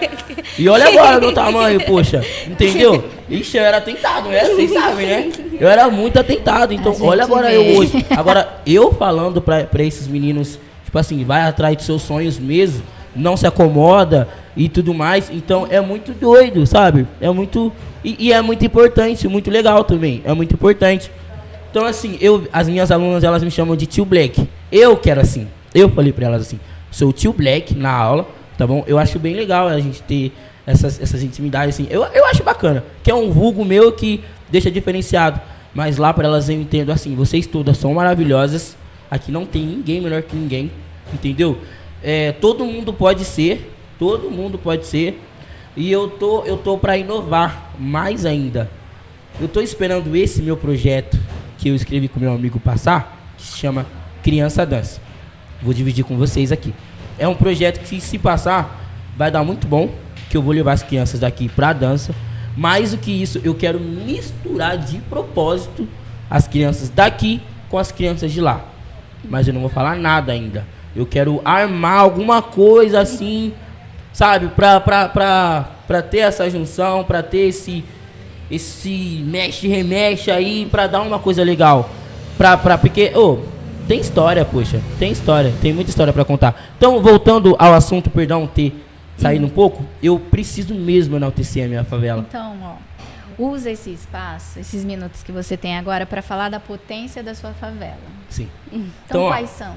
E olha agora meu tamanho, poxa. Entendeu? Ixi, eu era atentado, né? Vocês sabem, né? Eu era muito atentado. Então, olha agora vê. eu hoje. Agora, eu falando pra, pra esses meninos, tipo assim, vai atrás dos seus sonhos mesmo, não se acomoda e tudo mais. Então, é muito doido, sabe? É muito. E, e é muito importante, muito legal também. É muito importante. Então, assim, eu, as minhas alunas, elas me chamam de tio Black. Eu quero assim. Eu falei pra elas assim, sou tio Black na aula, tá bom? Eu acho bem legal a gente ter essas, essas intimidades, assim. Eu, eu acho bacana, que é um vulgo meu que deixa diferenciado. Mas lá para elas eu entendo assim, vocês todas são maravilhosas. Aqui não tem ninguém melhor que ninguém, entendeu? É, todo mundo pode ser, todo mundo pode ser. E eu tô, eu tô para inovar mais ainda. Eu tô esperando esse meu projeto que eu escrevi com meu amigo passar, que se chama Criança Dança. Vou dividir com vocês aqui. É um projeto que, se passar, vai dar muito bom. Que eu vou levar as crianças daqui para dança. Mais do que isso, eu quero misturar de propósito as crianças daqui com as crianças de lá. Mas eu não vou falar nada ainda. Eu quero armar alguma coisa assim, sabe? Pra, pra, pra, pra ter essa junção, pra ter esse, esse mexe-remexe aí, pra dar uma coisa legal. Pra, pra, porque, ô, oh, tem história, poxa. Tem história. Tem muita história para contar. Então, voltando ao assunto, perdão, ter saído um pouco, eu preciso mesmo enaltecer a minha favela. Então, ó, usa esse espaço, esses minutos que você tem agora, para falar da potência da sua favela. Sim. Então, então quais ó, são?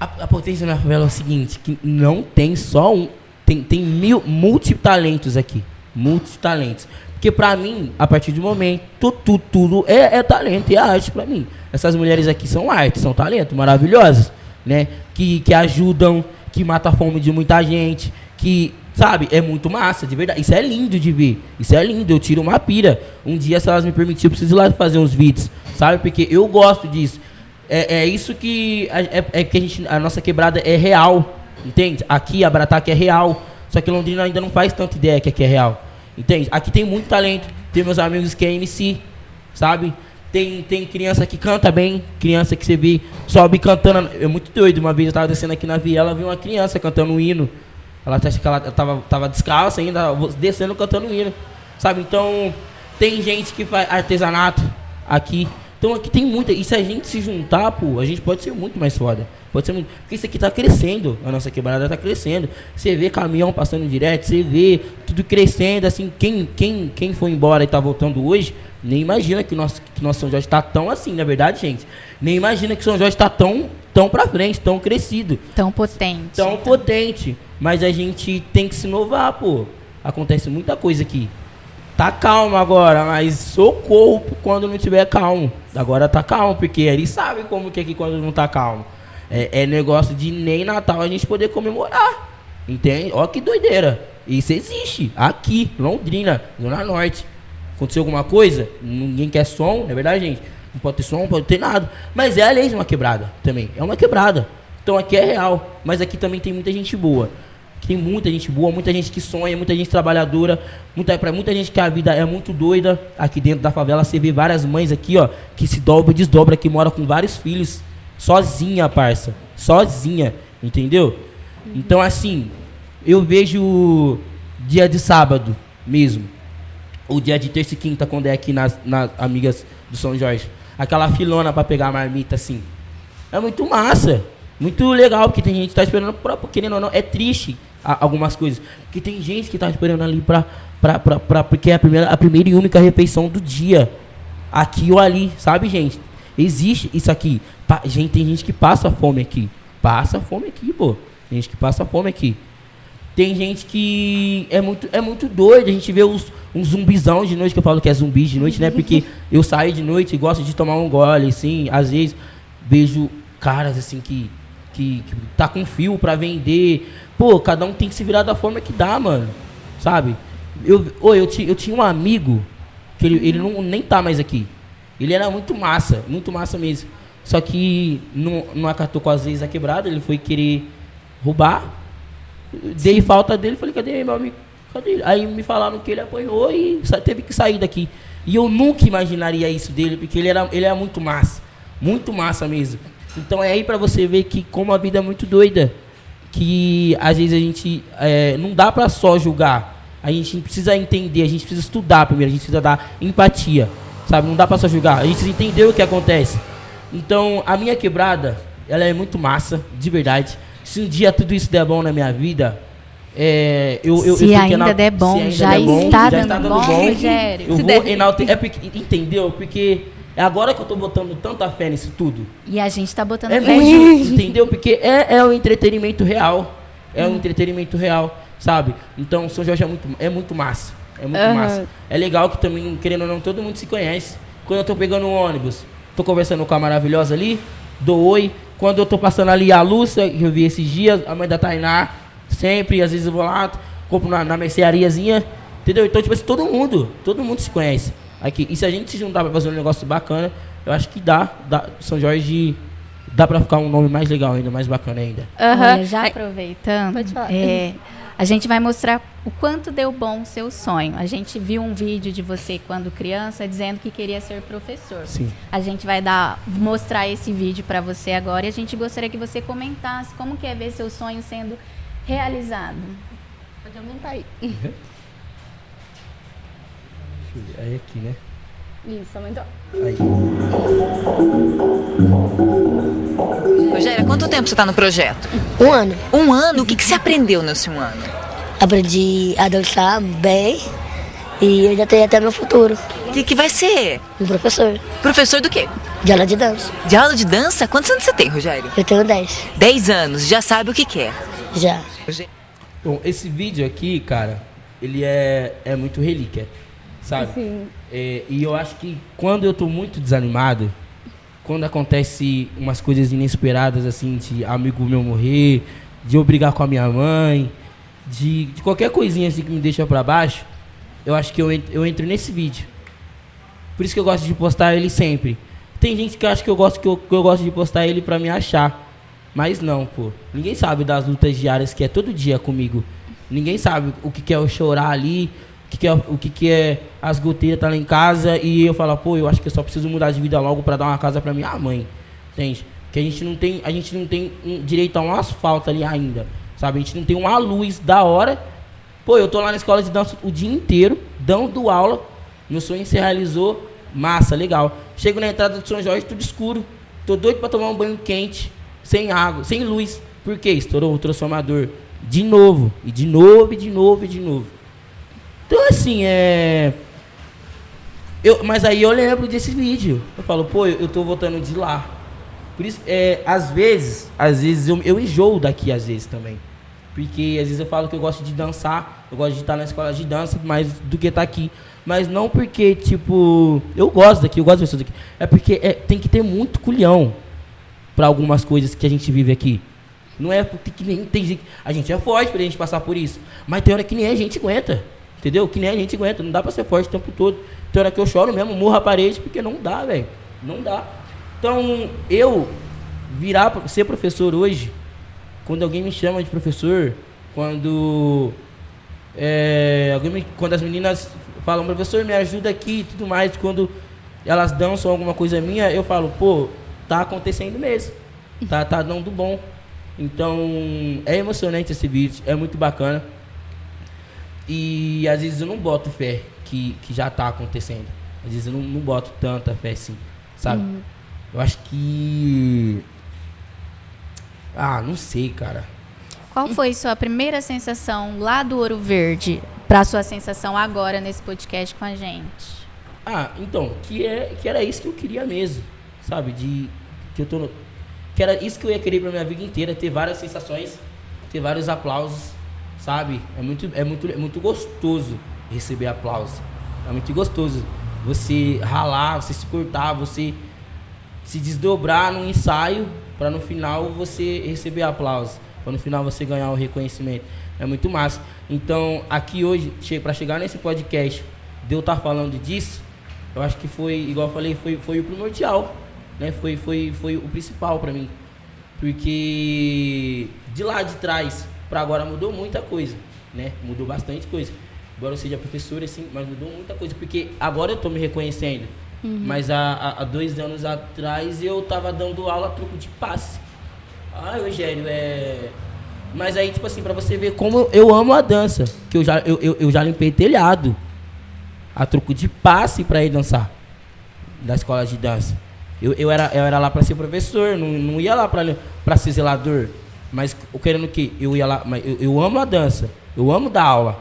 A, a, potência da favela é o seguinte, que não tem só um, tem, tem mil multitalentos aqui. Multitalentos. Porque pra mim, a partir do momento, tudo, tudo é, é talento e é arte pra mim. Essas mulheres aqui são arte, são talento, maravilhosas, né? Que, que ajudam, que matam a fome de muita gente, que, sabe, é muito massa, de verdade. Isso é lindo de ver. Isso é lindo, eu tiro uma pira. Um dia, se elas me permitirem, eu preciso ir lá fazer uns vídeos, sabe? Porque eu gosto disso. É, é isso que é, é que a, gente, a nossa quebrada é real, entende? Aqui a Brataque é real, só que Londrina ainda não faz tanta ideia que aqui é real. Entende? Aqui tem muito talento. Tem meus amigos que é MC, sabe? Tem, tem criança que canta bem, criança que você vê, sobe cantando. É muito doido. Uma vez eu tava descendo aqui na viela, vi uma criança cantando um hino. Ela acha que ela tava, tava descalça ainda, descendo cantando um hino. Sabe? Então, tem gente que faz artesanato aqui. Então aqui tem muita. E se a gente se juntar, pô, a gente pode ser muito mais foda. Pode ser muito. Porque isso aqui tá crescendo. A nossa quebrada tá crescendo. Você vê caminhão passando direto, você vê tudo crescendo. Assim, quem, quem, quem foi embora e tá voltando hoje, nem imagina que nosso, que nosso São Jorge tá tão assim, na verdade, gente. Nem imagina que São Jorge tá tão, tão pra frente, tão crescido. Tão potente. Tão então. potente. Mas a gente tem que se inovar, pô. Acontece muita coisa aqui. Tá calmo agora, mas socorro quando não tiver calmo. Agora tá calmo, porque eles sabem como que é aqui quando não tá calmo. É, é, negócio de nem Natal a gente poder comemorar. Entende? Ó que doideira. Isso existe. Aqui, Londrina, Zona Norte. Aconteceu alguma coisa? Ninguém quer som, não é verdade, gente? Não pode ter som, não pode ter nada. Mas é a lei de uma quebrada também. É uma quebrada. Então aqui é real. Mas aqui também tem muita gente boa. Tem muita gente boa, muita gente que sonha, muita gente trabalhadora, muita, pra muita gente que a vida é muito doida. Aqui dentro da favela você vê várias mães aqui, ó, que se dobra e desdobra, que mora com vários filhos Sozinha, parça. Sozinha. Entendeu? Então, assim, eu vejo dia de sábado mesmo. O dia de terça e quinta, quando é aqui nas, nas amigas do São Jorge. Aquela filona para pegar a marmita, assim. É muito massa. Muito legal, porque tem gente que tá esperando, querendo ou não, é triste a, algumas coisas. Porque tem gente que tá esperando ali pra, pra, pra, pra, porque é a primeira, a primeira e única refeição do dia. Aqui ou ali, sabe, gente? Existe isso aqui. Pa, gente, tem gente que passa fome aqui. Passa fome aqui, pô. Tem gente que passa fome aqui. Tem gente que é muito, é muito doido. A gente vê uns, um zumbizão de noite, que eu falo que é zumbi de noite, né? Porque eu saio de noite e gosto de tomar um gole, assim. Às vezes vejo caras, assim, que, que, que tá com fio pra vender. Pô, cada um tem que se virar da forma que dá, mano. Sabe? Eu, oh, eu, eu tinha um amigo que ele, ele não, nem tá mais aqui. Ele era muito massa, muito massa mesmo. Só que não, não acatou com as leis da quebrada, ele foi querer roubar. Dei falta dele, falei, cadê meu amigo? Cadê ele? Aí me falaram que ele apanhou e teve que sair daqui. E eu nunca imaginaria isso dele, porque ele era, ele era muito massa. Muito massa mesmo. Então é aí pra você ver que como a vida é muito doida. Que às vezes a gente é, não dá pra só julgar. A gente precisa entender, a gente precisa estudar primeiro, a gente precisa dar empatia. Sabe? Não dá pra só julgar. A gente precisa entender o que acontece. Então, a minha quebrada, ela é muito massa, de verdade. Se um dia tudo isso der bom na minha vida, é, eu, eu, Se eu fico ainda enal- der bom, se ainda já der bom, está já dando bom, Rogério. Eu Se vou der. enaltecer. É porque, entendeu? Porque é agora que eu tô botando tanta fé nisso tudo. E a gente tá botando É fé muito, entendeu? Porque é, é o entretenimento real. É o entretenimento real, sabe? Então, São Jorge é muito, é muito massa. É muito Aham. massa. É legal que também, querendo ou não, todo mundo se conhece. Quando eu tô pegando um ônibus, tô conversando com a maravilhosa ali, dou oi. Quando eu tô passando ali a Lúcia, que eu vi esses dias, a mãe da Tainá, sempre, às vezes eu vou lá, compro na, na merceariazinha, entendeu? Então, tipo assim, todo mundo, todo mundo se conhece aqui. E se a gente se juntar pra fazer um negócio bacana, eu acho que dá, dá São Jorge dá pra ficar um nome mais legal ainda, mais bacana ainda. Aham. Olha, já aproveitando, Pode falar. é, a gente vai mostrar o quanto deu bom o seu sonho. A gente viu um vídeo de você quando criança dizendo que queria ser professor. Sim. A gente vai dar, mostrar esse vídeo para você agora e a gente gostaria que você comentasse como que é ver seu sonho sendo realizado. Pode aumentar aí. Aí aqui, né? Isso, aumentou. Aí. Rogéria, quanto tempo você está no projeto? Um ano. Um ano? O que, que você aprendeu nesse um ano? Aprendi a dançar bem e eu já tenho até meu futuro. O que, que vai ser? Um professor Professor do quê? de aula de dança. De aula de dança? Quantos anos você tem, Rogério? Eu tenho 10. Dez anos, já sabe o que quer. Já. Bom, esse vídeo aqui, cara, ele é, é muito relíquia, sabe? Sim. É, e eu acho que quando eu tô muito desanimado, quando acontece umas coisas inesperadas, assim, de amigo meu morrer, de eu brigar com a minha mãe, de, de qualquer coisinha assim que me deixa pra baixo, eu acho que eu, en- eu entro nesse vídeo. Por isso que eu gosto de postar ele sempre. Tem gente que acha que eu gosto, que eu, que eu gosto de postar ele pra me achar. Mas não, pô. Ninguém sabe das lutas diárias que é todo dia comigo. Ninguém sabe o que, que é eu chorar ali, o que, que é, o que, que é as goteiras tá lá em casa e eu falar, pô, eu acho que eu só preciso mudar de vida logo pra dar uma casa pra minha mãe. Entende? Que a gente não tem, a gente não tem um, direito a um asfalto ali ainda. Sabe? A gente não tem uma luz da hora. Pô, eu tô lá na escola de dança o dia inteiro, dando aula. Meu sonho se realizou. Massa, legal. Chego na entrada do São Jorge, tudo escuro. Tô doido pra tomar um banho quente, sem água, sem luz. Por quê? Estourou o transformador. De novo, e de novo, e de novo, e de novo. Então, assim, é. Eu, mas aí eu lembro desse vídeo. Eu falo, pô, eu, tô voltando de lá. Por isso, é, às vezes, às vezes eu, eu enjoo daqui, às vezes também. Porque às vezes eu falo que eu gosto de dançar, eu gosto de estar na escola de dança, mais do que estar aqui. Mas não porque, tipo, eu gosto daqui, eu gosto de pessoas daqui. É porque é, tem que ter muito culhão para algumas coisas que a gente vive aqui. Não é porque tem gente. A gente é forte pra gente passar por isso. Mas tem hora que nem a gente aguenta. Entendeu? Que nem a gente aguenta. Não dá pra ser forte o tempo todo. Tem hora que eu choro mesmo, morro a parede, porque não dá, velho. Não dá. Então, eu virar, ser professor hoje, quando alguém me chama de professor, quando. é, alguém me- quando as meninas falam, professor, me ajuda aqui e tudo mais, quando elas dançam alguma coisa minha, eu falo, pô, tá acontecendo mesmo. Tá, tá dando bom. Então, é emocionante esse vídeo, é muito bacana. E às vezes eu não boto fé que, que já tá acontecendo. Às vezes eu não, não boto tanta fé assim, sabe? Eu acho que. Ah, não sei, cara. Qual foi sua primeira sensação lá do Ouro Verde para sua sensação agora nesse podcast com a gente? Ah, então, que, é, que era isso que eu queria mesmo, sabe? De que eu tô no, que era isso que eu ia querer pra minha vida inteira, ter várias sensações, ter vários aplausos, sabe? É muito é muito é muito gostoso receber aplauso. É muito gostoso você ralar, você se cortar, você se desdobrar num ensaio para no final você receber aplauso, para no final você ganhar o reconhecimento. É muito massa. Então, aqui hoje, para chegar nesse podcast, de eu estar falando disso, eu acho que foi, igual eu falei, foi, foi o primordial. né? Foi, foi, foi o principal pra mim. Porque de lá de trás pra agora mudou muita coisa, né? Mudou bastante coisa. Embora eu seja professor, assim, mas mudou muita coisa. Porque agora eu tô me reconhecendo. Mas há, há, dois anos atrás eu tava dando aula a troco de passe. Ah, Eugênio, é. Mas aí, tipo assim, pra você ver como eu amo a dança. Que eu já, eu, eu, eu já limpei telhado. A troco de passe pra ir dançar. Da escola de dança. Eu, eu, era, eu era lá pra ser professor, não, não ia lá pra, pra ser zelador. Mas eu querendo o quê? Eu ia lá. Mas eu, eu amo a dança. Eu amo dar aula.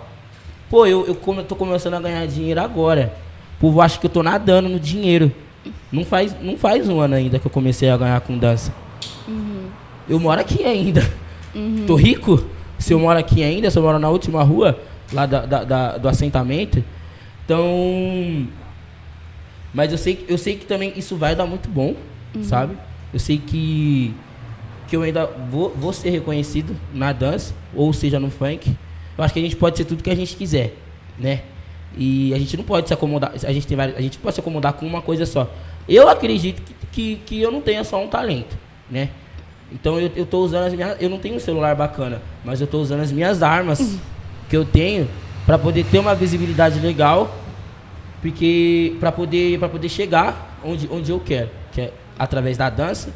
Pô, eu, eu, como eu tô começando a ganhar dinheiro agora. O povo acha que eu tô nadando no dinheiro. Não faz, não faz um ano ainda que eu comecei a ganhar com dança. Eu moro aqui ainda. Tô rico? Se eu moro aqui ainda, se eu moro na última rua, lá da, da- da- do assentamento. Então. Mas eu sei, eu sei que também isso vai dar muito bom, sabe? Eu sei que, que eu ainda vou, vou ser reconhecido na dança, ou seja, no funk. Eu acho que a gente pode ser tudo que a gente quiser, né? E a gente não pode se acomodar, a gente, tem várias, a gente pode se acomodar com uma coisa só. Eu acredito que, que, que eu não tenha só um talento, né? Então eu, eu tô usando as minhas. Eu não tenho um celular bacana, mas eu tô usando as minhas armas que eu tenho para poder ter uma visibilidade legal, porque para poder poder chegar onde, onde eu quero, que é através da dança,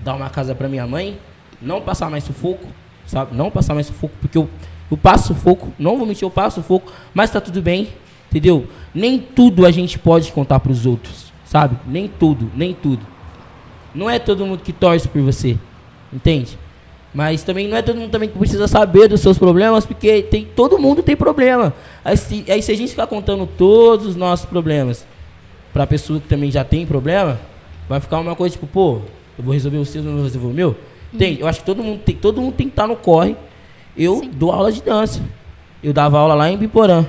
dar uma casa para minha mãe, não passar mais sufoco, sabe? Não passar mais sufoco, porque eu, eu passo sufoco, não vou mentir, eu passo sufoco, mas tá tudo bem, entendeu? Nem tudo a gente pode contar para os outros, sabe? Nem tudo, nem tudo. Não é todo mundo que torce por você, entende? Mas também não é todo mundo também que precisa saber dos seus problemas, porque tem, todo mundo tem problema. Aí se, aí se a gente ficar contando todos os nossos problemas pra pessoa que também já tem problema, vai ficar uma coisa tipo, pô, eu vou resolver os seus, eu vou resolver o meu. Tem, eu acho que todo mundo tem, todo mundo tem que estar no corre. Eu dou aula de dança. Eu dava aula lá em Biporã.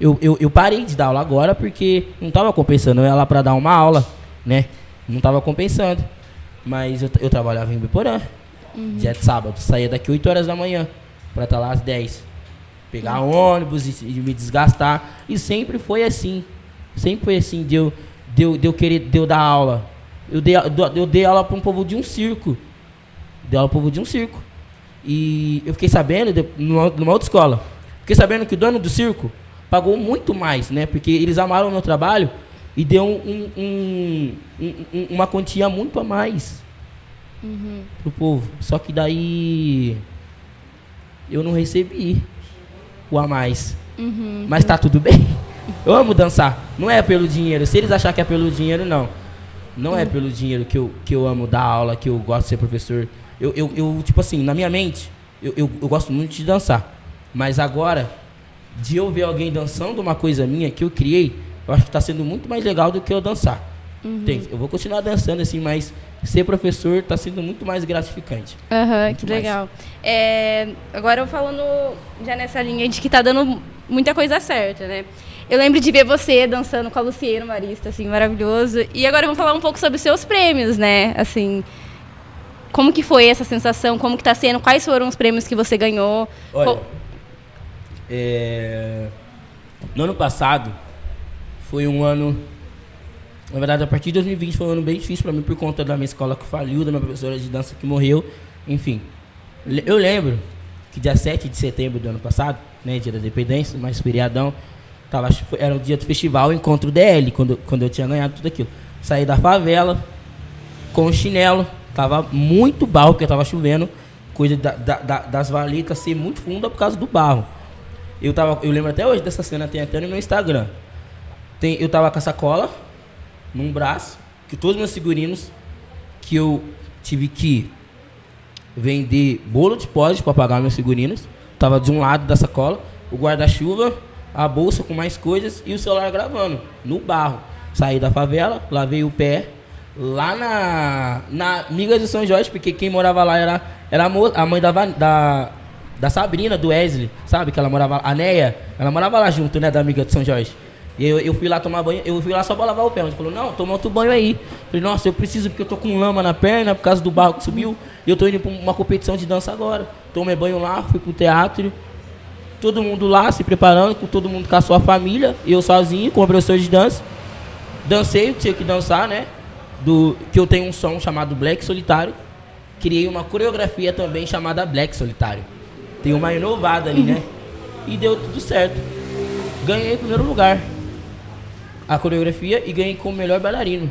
Eu, eu, eu parei de dar aula agora porque não tava compensando. Eu ia lá pra dar uma aula, né? Não tava compensando. Mas eu, eu trabalhava em Biporã. Dia de sábado. Saía daqui 8 horas da manhã pra estar lá às 10. Pegar ônibus e, e me desgastar. E sempre foi assim. Sempre foi assim, de eu, de eu, de eu querer de eu dar aula. Eu dei, eu dei aula para um povo de um circo. Dei aula para um povo de um circo. E eu fiquei sabendo, de, numa, numa outra escola, fiquei sabendo que o dono do circo pagou muito mais, né? Porque eles amaram o meu trabalho e deu um, um- um- um- uma quantia muito a mais pro povo. Só que daí eu não recebi o a mais. Mas tá tudo bem. Eu amo dançar. Não é pelo dinheiro. Se eles acharem que é pelo dinheiro, não. Não é pelo dinheiro que eu, que eu amo dar aula, que eu gosto de ser professor. Eu, eu, eu tipo assim, na minha mente, eu, eu, eu gosto muito de dançar. Mas agora, de eu ver alguém dançando uma coisa minha que eu criei, eu acho que tá sendo muito mais legal do que eu dançar. Entende? Eu vou continuar dançando assim, mas ser professor tá sendo muito mais gratificante. Aham, Muito que mais. legal. É, agora eu falando já nessa linha de que tá dando muita coisa certa, né? Eu lembro de ver você dançando com a Luciana Marista, assim, maravilhoso. E agora vamos falar um pouco sobre os seus prêmios, né? Assim, como que foi essa sensação? Como que tá sendo? Quais foram os prêmios que você ganhou? Olha, é, no ano passado foi um ano. Na verdade, a partir de 2020 foi um ano bem difícil para mim por conta da minha escola que faliu, da minha professora de dança que morreu, enfim. Eu lembro que dia 7 de setembro do ano passado, né, dia da independência, mais feriadão, tava, era o dia do festival Encontro DL, quando, quando eu tinha ganhado tudo aquilo. Saí da favela, com chinelo. Tava muito barro, porque tava chovendo. Coisa da- da- da- das valetas ser muito funda por causa do barro. Eu, tava, eu lembro até hoje dessa cena, tem até no meu Instagram. Tem, eu tava com a sacola num braço, que todos os meus figurinos, que eu tive que vender bolo de pote para pagar meus figurinos. Tava de um lado da sacola, o guarda-chuva, a bolsa com mais coisas e o celular gravando no barro. Saí da favela, lavei o pé lá na na Migas de São Jorge, porque quem morava lá era era a, mãe da, da da Sabrina, do Wesley, sabe? Que ela morava a Neia, ela morava lá junto, né, da amiga de São Jorge. E eu, eu fui lá tomar banho, eu fui lá só pra lavar o pé. Ela falou, não, toma outro banho aí. Falei, nossa, eu preciso porque eu tô com lama na perna por causa do barro que subiu. E eu tô indo pra uma competição de dança agora. Tomei banho lá, fui pro teatro. Todo mundo lá se preparando, com todo mundo com a sua família. Eu sozinho, com o professor de dança. Dancei, tinha que dançar, né? do que eu tenho um som chamado Black Solitário. Criei uma coreografia também chamada Black Solitário. Tem uma inovada ali, né? E deu tudo certo. Ganhei em primeiro lugar a coreografia e ganhei como melhor bailarino.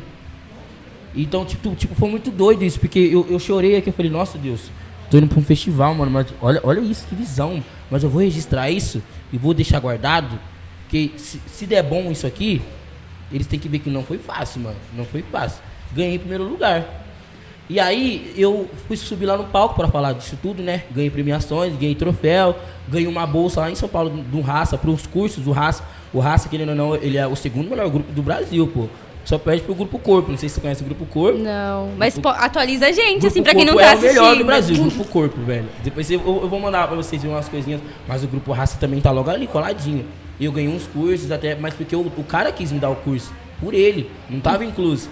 Então, tipo, tipo foi muito doido isso, porque eu, eu chorei aqui, eu falei, nossa Deus, tô indo pra um festival, mano, mas olha, olha isso, que visão. Mas eu vou registrar isso e vou deixar guardado, porque se, se der bom isso aqui, eles têm que ver que não foi fácil, mano, não foi fácil. Ganhei em primeiro lugar. E aí eu fui subir lá no palco para falar disso tudo, né? Ganhei premiações, ganhei troféu, ganhei uma bolsa lá em São Paulo do, do Raça, para os cursos do Raça. O Raça, querendo ou não, ele é o segundo melhor grupo do Brasil, pô. Só perde pro Grupo Corpo. Não sei se você conhece o Grupo Corpo. Não, mas Grupo- pô, atualiza a gente, Grupo assim, pra quem não tá é o melhor assistindo. do Brasil, Grupo Corpo, velho. Depois eu, eu vou mandar pra vocês umas coisinhas. Mas o Grupo Raça também tá logo ali, coladinho. E eu ganhei uns cursos até, mas porque o, o cara quis me dar o curso. Por ele, não tava incluso.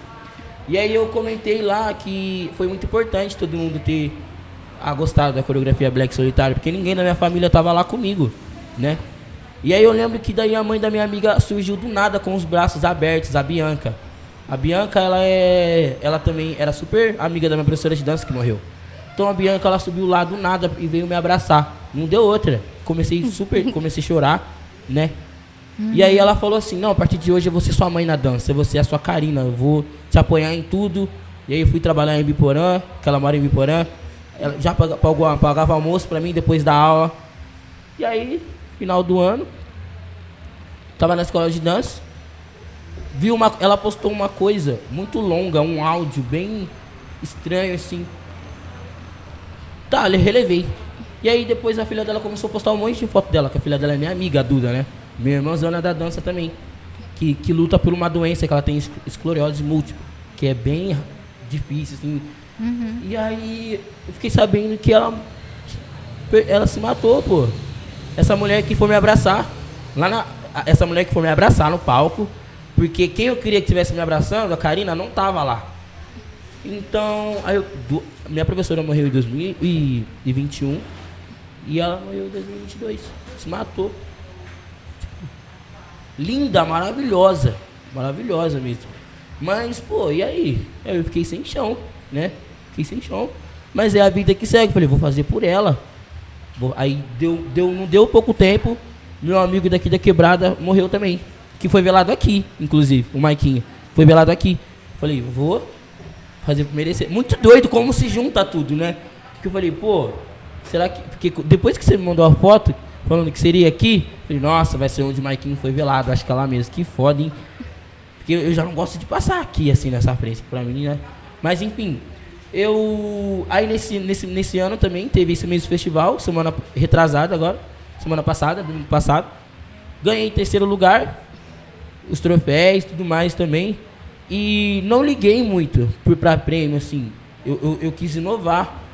E aí eu comentei lá que foi muito importante todo mundo ter ah, gostado da coreografia Black Solitário, porque ninguém da minha família tava lá comigo, né? E aí eu lembro que daí a mãe da minha amiga surgiu do nada com os braços abertos, a Bianca. A Bianca, ela é. Ela também era super amiga da minha professora de dança que morreu. Então a Bianca, ela subiu lá do nada e veio me abraçar. Não deu outra. Comecei super. comecei a chorar, né? E aí ela falou assim, não, a partir de hoje eu vou ser sua mãe na dança, eu vou ser a sua Karina, eu vou te apoiar em tudo. E aí eu fui trabalhar em Biporã, que ela mora em Biporã. Ela já paga- pagou- pagava almoço pra mim depois da aula. E aí, final do ano, tava na escola de dança. Vi uma, ela postou uma coisa muito longa, um áudio bem estranho assim. Tá, eu relevei. E aí depois a filha dela começou a postar um monte de foto dela, que a filha dela é minha amiga, a Duda, né? Minha irmãzona da dança também. Que, que luta por uma doença que ela tem es- esclerose múltipla, que é bem difícil, assim. E aí eu fiquei sabendo que ela, ela se matou, pô. Essa mulher que foi me abraçar, lá na. Essa mulher que foi me abraçar no palco, porque quem eu queria que tivesse me abraçando, a Karina, não tava lá. Então, eu, do- minha professora morreu em 2021 e ela morreu em 2022. Se matou. Linda, maravilhosa. Maravilhosa mesmo. Mas, pô, e? Aí Eu fiquei sem chão, né? Fiquei sem chão. Mas é a vida que segue. Falei, vou fazer por ela. Aí deu, deu, não deu pouco tempo. Meu amigo daqui da quebrada morreu também. Que foi velado aqui, inclusive, o Maiquinho. Foi velado aqui. Falei, vou fazer por merecer. Muito doido como se junta tudo, né? Porque eu falei, pô, será que. Porque depois que você me mandou a foto, falando que seria aqui, falei, nossa, vai ser onde o Maiquinho foi velado. Acho que é lá mesmo. Que foda, hein? Porque eu já não gosto de passar aqui, assim, nessa frente, pra mim, né? Mas, enfim, eu... Aí, nesse, nesse, nesse ano também, teve esse mesmo festival, semana retrasada agora, semana passada, domingo passado. Ganhei terceiro lugar, os troféus tudo mais também. E não liguei muito por pra prêmio, assim. Eu, eu, eu quis inovar.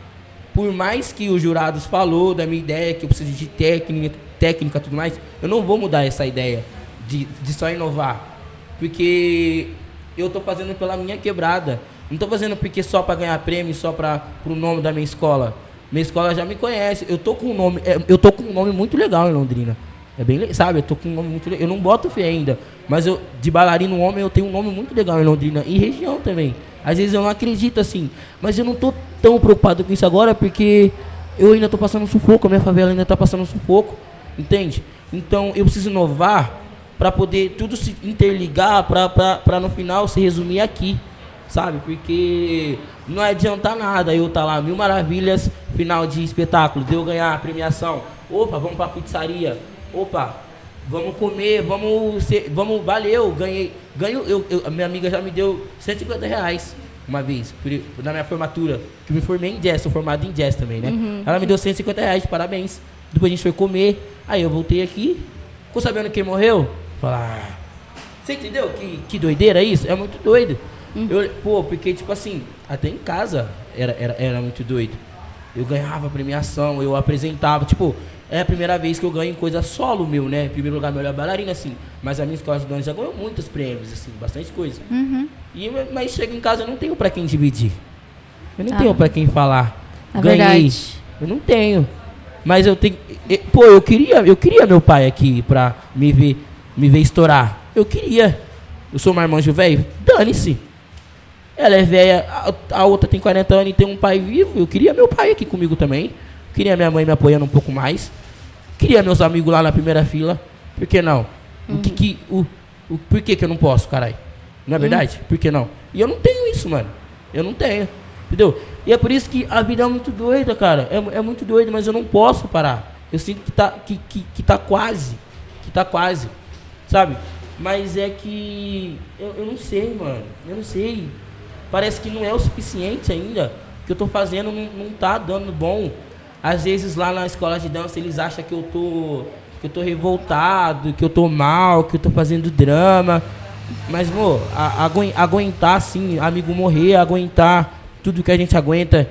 Por mais que os jurados falou da minha ideia, que eu preciso de técnica, técnica tudo mais, eu não vou mudar essa ideia de, de só inovar. Porque eu tô fazendo pela minha quebrada. Não tô fazendo porque só para ganhar prêmio, só para pro nome da minha escola. Minha escola já me conhece. Eu tô com um nome, é, eu tô com um nome muito legal em Londrina. É bem, sabe? Eu tô com um nome muito legal. Eu não boto fé ainda, mas eu de bailarino homem eu tenho um nome muito legal em Londrina e região também. Às vezes eu não acredito assim, mas eu não tô tão preocupado com isso agora porque eu ainda tô passando sufoco, a minha favela ainda tá passando sufoco, entende? Então eu preciso inovar para poder tudo se interligar para no final se resumir aqui, sabe? Porque não adianta nada eu estar lá, mil maravilhas, final de espetáculo, de eu ganhar a premiação. Opa, vamos pra pizzaria. Opa, vamos comer, vamos ser, vamos, valeu, ganhei. Ganho, eu, eu- a minha amiga já me deu 150 reais uma vez, por, na minha formatura, que eu me formei em jazz, sou formado em jazz também, né? Ela me deu 150 reais, parabéns. Depois a gente foi comer, aí eu voltei aqui, ficou sabendo quem morreu? Falar, ah, você entendeu que, que doideira isso? É muito doido. Eu, pô, porque, tipo assim, até em casa era, era, era muito doido. Eu ganhava premiação, eu apresentava. Tipo, é a primeira vez que eu ganho coisa solo meu, né? Em primeiro lugar, melhor bailarina, assim. Mas a minha escola de dança já ganhou muitos prêmios, assim, bastante coisa. E, mas chego em casa, eu não tenho pra quem dividir. Eu não Ah. tenho pra quem falar. É Ganhei. verdade. Eu não tenho. Mas eu tenho. Pô, eu queria, eu queria meu pai aqui pra me ver, me ver estourar. Eu queria. Eu sou marmanjo velho? Dane-se. Ela é velha, a, a outra tem 40 anos e tem um pai vivo. Eu queria meu pai aqui comigo também. Queria minha mãe me apoiando um pouco mais. Queria meus amigos lá na primeira fila. Por que não? O que que. O, o, por que, que eu não posso, caralho? Não é verdade? Por que não? E eu não tenho isso, mano. Eu não tenho. Entendeu? E é por isso que a vida é muito doida, cara. É, é muito doida, mas eu não posso parar. Eu sinto que tá, que, que, que tá quase. Que tá quase. Sabe? Mas é que. Eu, eu não sei, mano. Eu não sei. Parece que não é o suficiente ainda. O que eu tô fazendo não, não tá dando bom. Às vezes lá na escola de dança eles acham que eu tô. que eu tô revoltado, que eu tô mal, que eu tô fazendo drama. Mas, mo, a- aguen- aguentar assim, amigo morrer, aguentar tudo que a gente aguenta.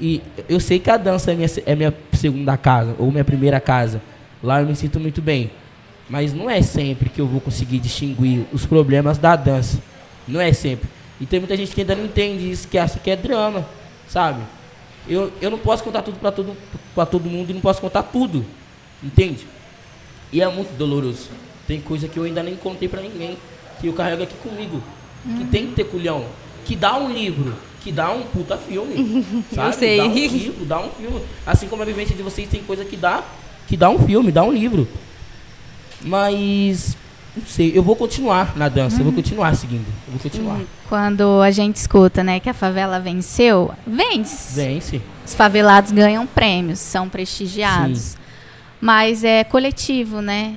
E eu sei que a dança é minha, é minha segunda casa, ou minha primeira casa. Lá eu me sinto muito bem. Mas não é sempre que eu vou conseguir distinguir os problemas da dança. Não é sempre. E tem muita gente que ainda não entende isso, que acha que é drama, sabe? Eu, eu não posso contar tudo pra todo, pra todo mundo e não posso contar tudo. Entende? E é muito doloroso. Tem coisa que eu ainda nem contei pra ninguém. Que eu carrego aqui comigo. Que tem que ter culhão. Que dá um livro. Que dá um puta filme. sabe? sei. Dá um livro, dá um filme. Assim como a vivência de vocês tem coisa que dá. Que dá um filme, dá um livro. Mas. Não sei, eu vou continuar na dança, eu vou continuar seguindo. Eu vou continuar. Quando a gente escuta, né, que a favela venceu, vence. Vence. Os favelados ganham prêmios, são prestigiados. Mas é coletivo, né?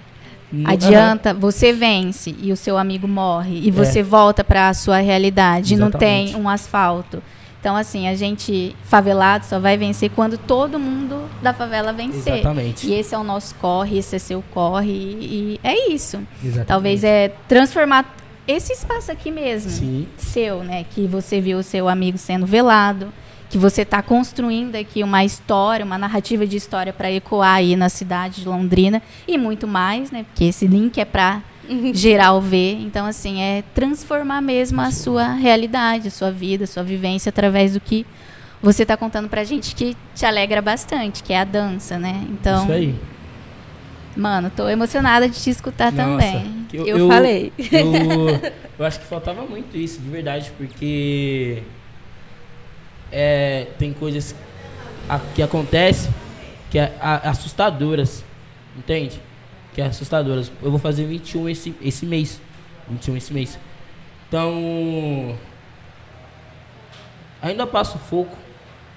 N- Adianta, você vence e o seu amigo morre e você volta para a sua realidade, não tem Exatamente. um asfalto. Então assim, a gente favelado só vai vencer quando todo mundo da favela vencer. Exatamente. E esse é o nosso corre, esse é seu corre e, e é isso. Exatamente. Talvez é transformar esse espaço aqui mesmo, Sim. seu, né, que você viu o seu amigo sendo velado, que você está construindo aqui uma história, uma narrativa de história para ecoar aí na cidade de Londrina e muito mais, né? Porque esse link é para geral ver. Então, assim, é transformar mesmo a sua realidade, a sua vida, a sua vivência através do que você está contando pra gente que te alegra bastante, que é a dança, né? Então, Isso aí. mano, tô emocionada de te escutar Nossa, também. que Eu falei. Eu, eu acho que faltava muito isso, de verdade, porque é, tem coisas a- que acontecem que é a- assustadoras, entende? Que é assustadoras. Eu vou fazer 21 esse, esse mês. 21 esse mês. Então, ainda passo fogo,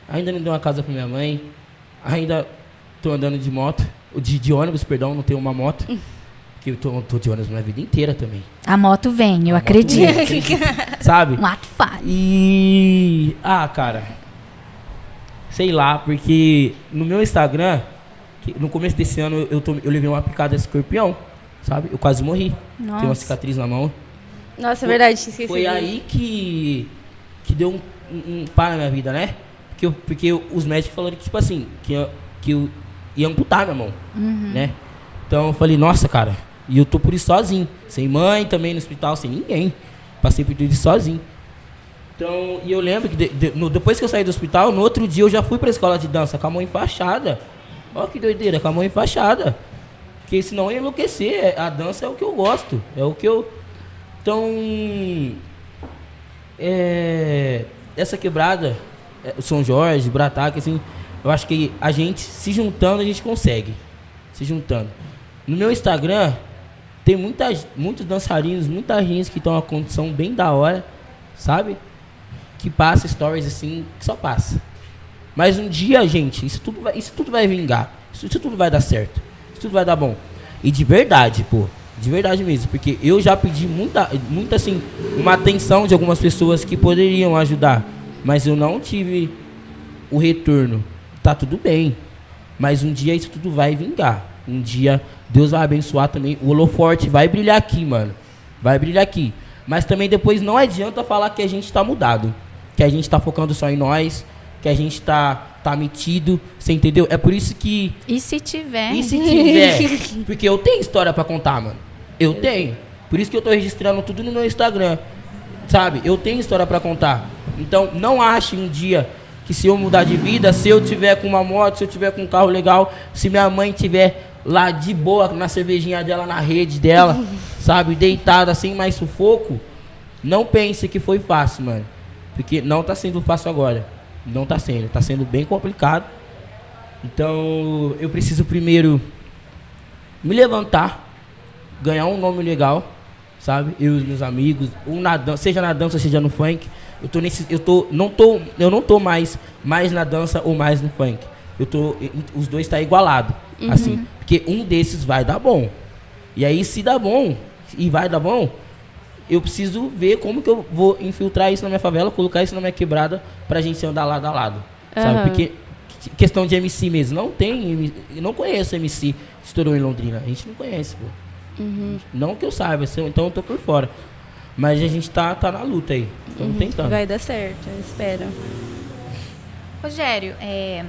ainda não dei uma casa pra minha mãe, ainda tô andando de moto, de, de ônibus, perdão, não tenho uma moto. Que eu tô, tô de ônibus minha vida inteira também. A moto vem, eu moto acredito. vem, acredito. Sabe? Um ato falho. E. Ah, cara. Sei lá, porque no meu Instagram, no começo desse ano, eu, tô- eu levei uma picada de escorpião, sabe? Eu quase morri. Tem uma Nossa. cicatriz na mão. Nossa, é verdade, tinha esquecido. Foi aí que, que deu um, um, um pá na minha vida, né? Porque, eu- porque os médicos falaram que, tipo assim, que, eu- que eu ia amputar minha mão, né? Então eu falei, nossa, cara, e eu tô por isso sozinho. Sem mãe também no hospital, sem ninguém. Passei por tudo isso sozinho. Então, e eu lembro que de- de- no- depois que eu saí do hospital, no outro dia eu já fui pra escola de dança com a mão enfaixada. Olha que doideira, com a mão enfaixada. Porque senão eu ia enlouquecer. É- A dança é o que eu gosto. É o que eu. Então. É, essa quebrada, é, São Jorge, Brataque, assim, eu acho que a gente, se juntando, a gente consegue. Se juntando. No meu Instagram, tem muitas, muitos dançarinos, muita gente que estão uma condição bem da hora, sabe? Que passa stories assim, que só passa. Mas um dia, gente, isso tudo vai, isso tudo vai vingar. Isso, isso tudo vai dar certo. Isso tudo vai dar bom. E de verdade, pô. De verdade mesmo. Porque eu já pedi muita, muita assim, uma atenção de algumas pessoas que poderiam ajudar. Mas eu não tive o retorno. Tá tudo bem. Mas um dia isso tudo vai vingar. Um dia Deus vai abençoar também. O holoforte vai brilhar aqui, mano. Vai brilhar aqui. Mas também depois não adianta falar que a gente tá mudado. Que a gente tá focando só em nós. Que a gente tá, tá metido. Você entendeu? É por isso que E se tiver? e se tiver? Porque eu tenho história pra contar, mano. Eu tenho. Por isso que eu tô registrando tudo no meu Instagram. Sabe? Eu tenho história pra contar. Então, não ache um dia que se eu mudar de vida, se eu tiver com uma moto, se eu tiver com um carro legal, se minha mãe tiver lá de boa na cervejinha dela, na rede dela, sabe? Deitada sem mais sufoco, não pense que foi fácil, mano. Porque não tá sendo fácil agora. Não tá sendo. Tá sendo bem complicado. Então, eu preciso primeiro me levantar, ganhar um nome legal, sabe? Eu e os meus amigos, ou na dança, seja na dança, seja no funk. Eu tô nesse, eu tô, não tô, eu não tô mais mais na dança ou mais no funk. Eu tô, os dois tá igualado, assim, porque um desses vai dar bom. E aí se dá bom e vai dar bom, eu preciso ver como que eu vou infiltrar isso na minha favela, colocar isso na minha quebrada pra gente andar lado a lado, sabe? Aham. Porque que- questão de MC mesmo, não tem, eu não conheço MC que estourou em Londrina, a gente não conhece, pô. Não que eu saiba, então eu tô por fora. Mas a gente tá, tá na luta aí, estamos tentando. Vai dar certo, eu espero. Rogério, é,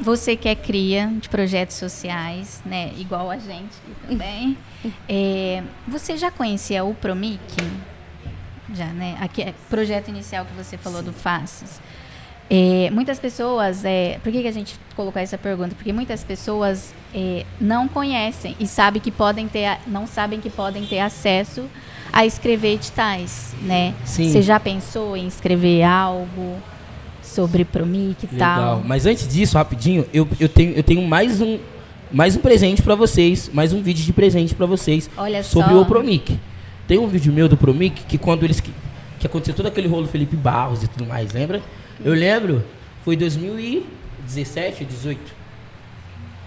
você que é cria de projetos sociais, né, igual a gente aqui também, é, você já conhecia o Promic? Já, né? Aqui, é, projeto inicial que você falou do Faces. É, muitas pessoas, é, por que, que a gente colocou essa pergunta? Porque muitas pessoas é, não conhecem e sabem que podem ter, não sabem que podem ter acesso a escrever editais, né? Sim. Você já pensou em escrever algo sobre Promic e Legal. tal? Mas antes disso, rapidinho, eu, eu, tenho, eu tenho mais um, mais um presente pra vocês, mais um vídeo de presente pra vocês Olha sobre só. o Promic. Tem um vídeo meu do Promic que quando eles que, que aconteceu todo aquele rolo Felipe Barros e tudo mais, lembra? Eu lembro, foi 2017, 18.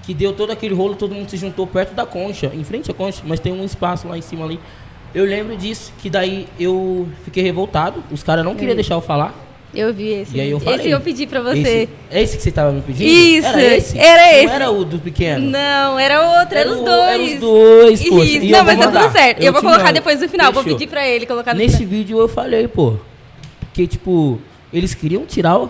Que deu todo aquele rolo, todo mundo se juntou perto da concha, em frente à concha, mas tem um espaço lá em cima ali. Eu lembro disso, que daí eu fiquei revoltado, os caras não queriam deixar eu falar. Eu vi esse. E aí eu esse falei. eu pedi pra você. Esse, é esse que você tava me pedindo? Isso, Era esse? era Não esse. era o do pequeno? Não, era outro, era, os o- dois. Era os dois. Isso. Não, eu mas vou tá tudo certo. Eu, vou te colocar mando. depois no final. Vou Fechou. pedir pra ele colocar no Nesse final. vídeo eu falei, pô. Porque, tipo, eles queriam tirar o.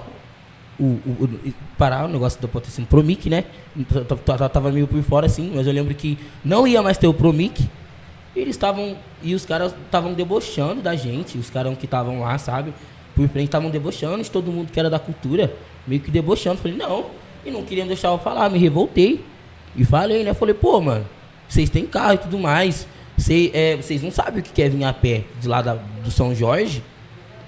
o, o- o- parar o negócio do patrocínio Promic, né? T- t- t- Tava meio por fora assim, mas eu lembro que não ia mais ter o Promic. E eles estavam. E os caras estavam debochando da gente, os caras que estavam lá, sabe? Por frente estavam debochando de todo mundo que era da cultura, meio que debochando. Falei, não. E não queriam deixar eu falar, me revoltei. E falei, né? Falei, pô, mano, vocês têm carro e tudo mais. Cê, é, vocês não sabem o que quer vir a pé de lá da- do São Jorge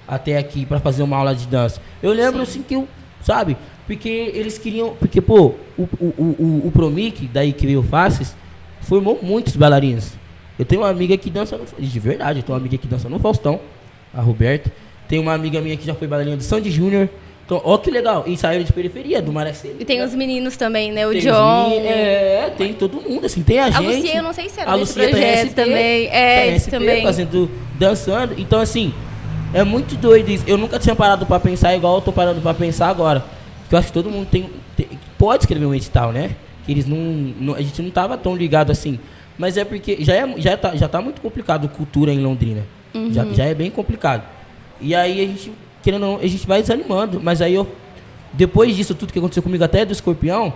até aqui pra fazer uma aula de dança. Eu lembro assim que eu, sabe? Porque eles queriam. Porque, pô, o, o, o, o, Promic, daí que veio o Faces, formou muitos bailarinos. Eu tenho uma amiga que dança no, de verdade, eu tenho uma amiga que dança no Faustão, a Roberta. Tem uma amiga minha que já foi bailarina do Sandy Júnior. Então, ó que legal. E saiu de periferia, do Maracê. E tem os meninos também, né? O Tem John. meninos, É, tem todo mundo, assim, tem a, A gente. Lucia, eu não sei se era a Lucia tá em projeto SP, também. tá É, isso SP, também. Fazendo, dançando. Então, assim, é muito doido isso. Eu nunca tinha parado pra pensar igual eu tô parando pra pensar agora. Porque eu acho que todo mundo tem, tem- pode escrever um edital, né? Que eles não, não- A gente não tava tão ligado assim. Mas é porque já, é, já, tá, já tá muito complicado cultura em Londrina. Já, já é bem complicado. E aí a gente, querendo ou não, a gente vai desanimando. Mas aí eu, depois disso tudo que aconteceu comigo, até do escorpião,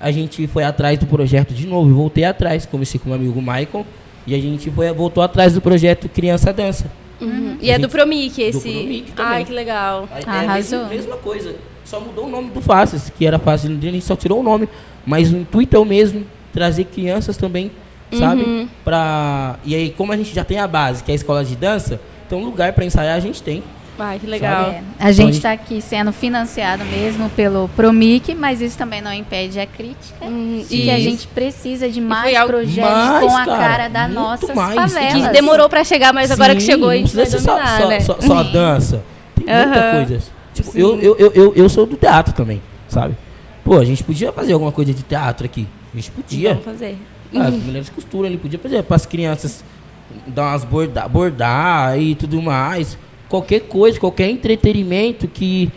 a gente foi atrás do projeto de novo. Eu voltei atrás, conversei com o meu amigo Michael. E a gente foi, voltou atrás do projeto Criança Dança. Uhum. E é do Promic esse. Promic também. Ai, que legal. Aí, Arrasou. É a mesma, mesma coisa. Só mudou o nome do Faces, que era Faces Londrina, a gente só tirou o nome. Mas o intuito é o mesmo, trazer crianças também, sabe? Uhum. Pra... E aí, como a gente já tem a base, que é a escola de dança, então lugar pra ensaiar a gente tem. Ai, que legal. É, a gente está aqui sendo financiado mesmo pelo Promic, mas isso também não impede a crítica. Hum, E que a gente precisa de mais projetos Mais, com a cara, cara da mais. favelas. Que demorou pra chegar, mas agora que Sim, chegou a gente vai dominar, só, só, né? só, só Sim. dança. Tem muita Aham. coisa. Tipo, Sim. eu, eu, eu, eu, eu sou do teatro também, sabe? Pô, a gente podia fazer alguma coisa de teatro aqui. A gente podia. Vamos fazer. Ah, As mulheres costuram ali, podia fazer para as crianças dar umas bordar, bordar e tudo mais. Qualquer coisa, qualquer entretenimento que,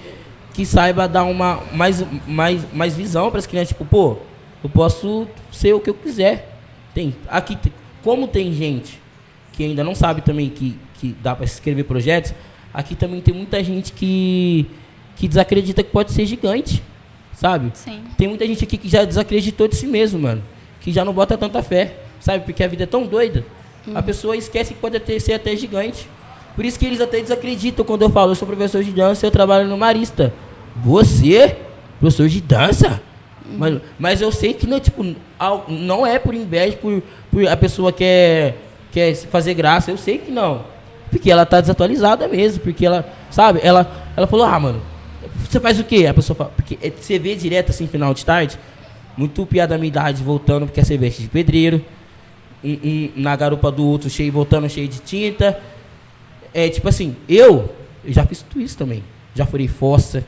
que saiba dar uma mais, mais, mais visão para as crianças. Tipo, pô, eu posso ser o que eu quiser. Tem, aqui, como tem gente que ainda não sabe também que, que dá para escrever projetos, aqui também tem muita gente que, que desacredita que pode ser gigante, sabe? Sim. Tem muita gente aqui que já desacreditou de si mesmo, mano. Que já não bota tanta fé, sabe? Porque a vida é tão doida. A pessoa esquece que pode ser até gigante. Por isso que eles até desacreditam quando eu falo, eu sou professor de dança eu trabalho no Marista. Você? Professor de dança? Mas, mas eu sei que não, tipo, ao- não é por inveja, por, por a pessoa quer, quer fazer graça. Eu sei que não. Porque ela tá desatualizada mesmo. Porque ela, sabe, ela, Ela falou, ah, mano, você faz o quê? A pessoa fala, porque é, você vê direto assim, final de tarde, muito piada da minha idade voltando, porque você veste de pedreiro, um, um na garupa do outro cheio, voltando cheio de tinta. É tipo assim, eu, eu já fiz tudo isso também. Já furei fossa,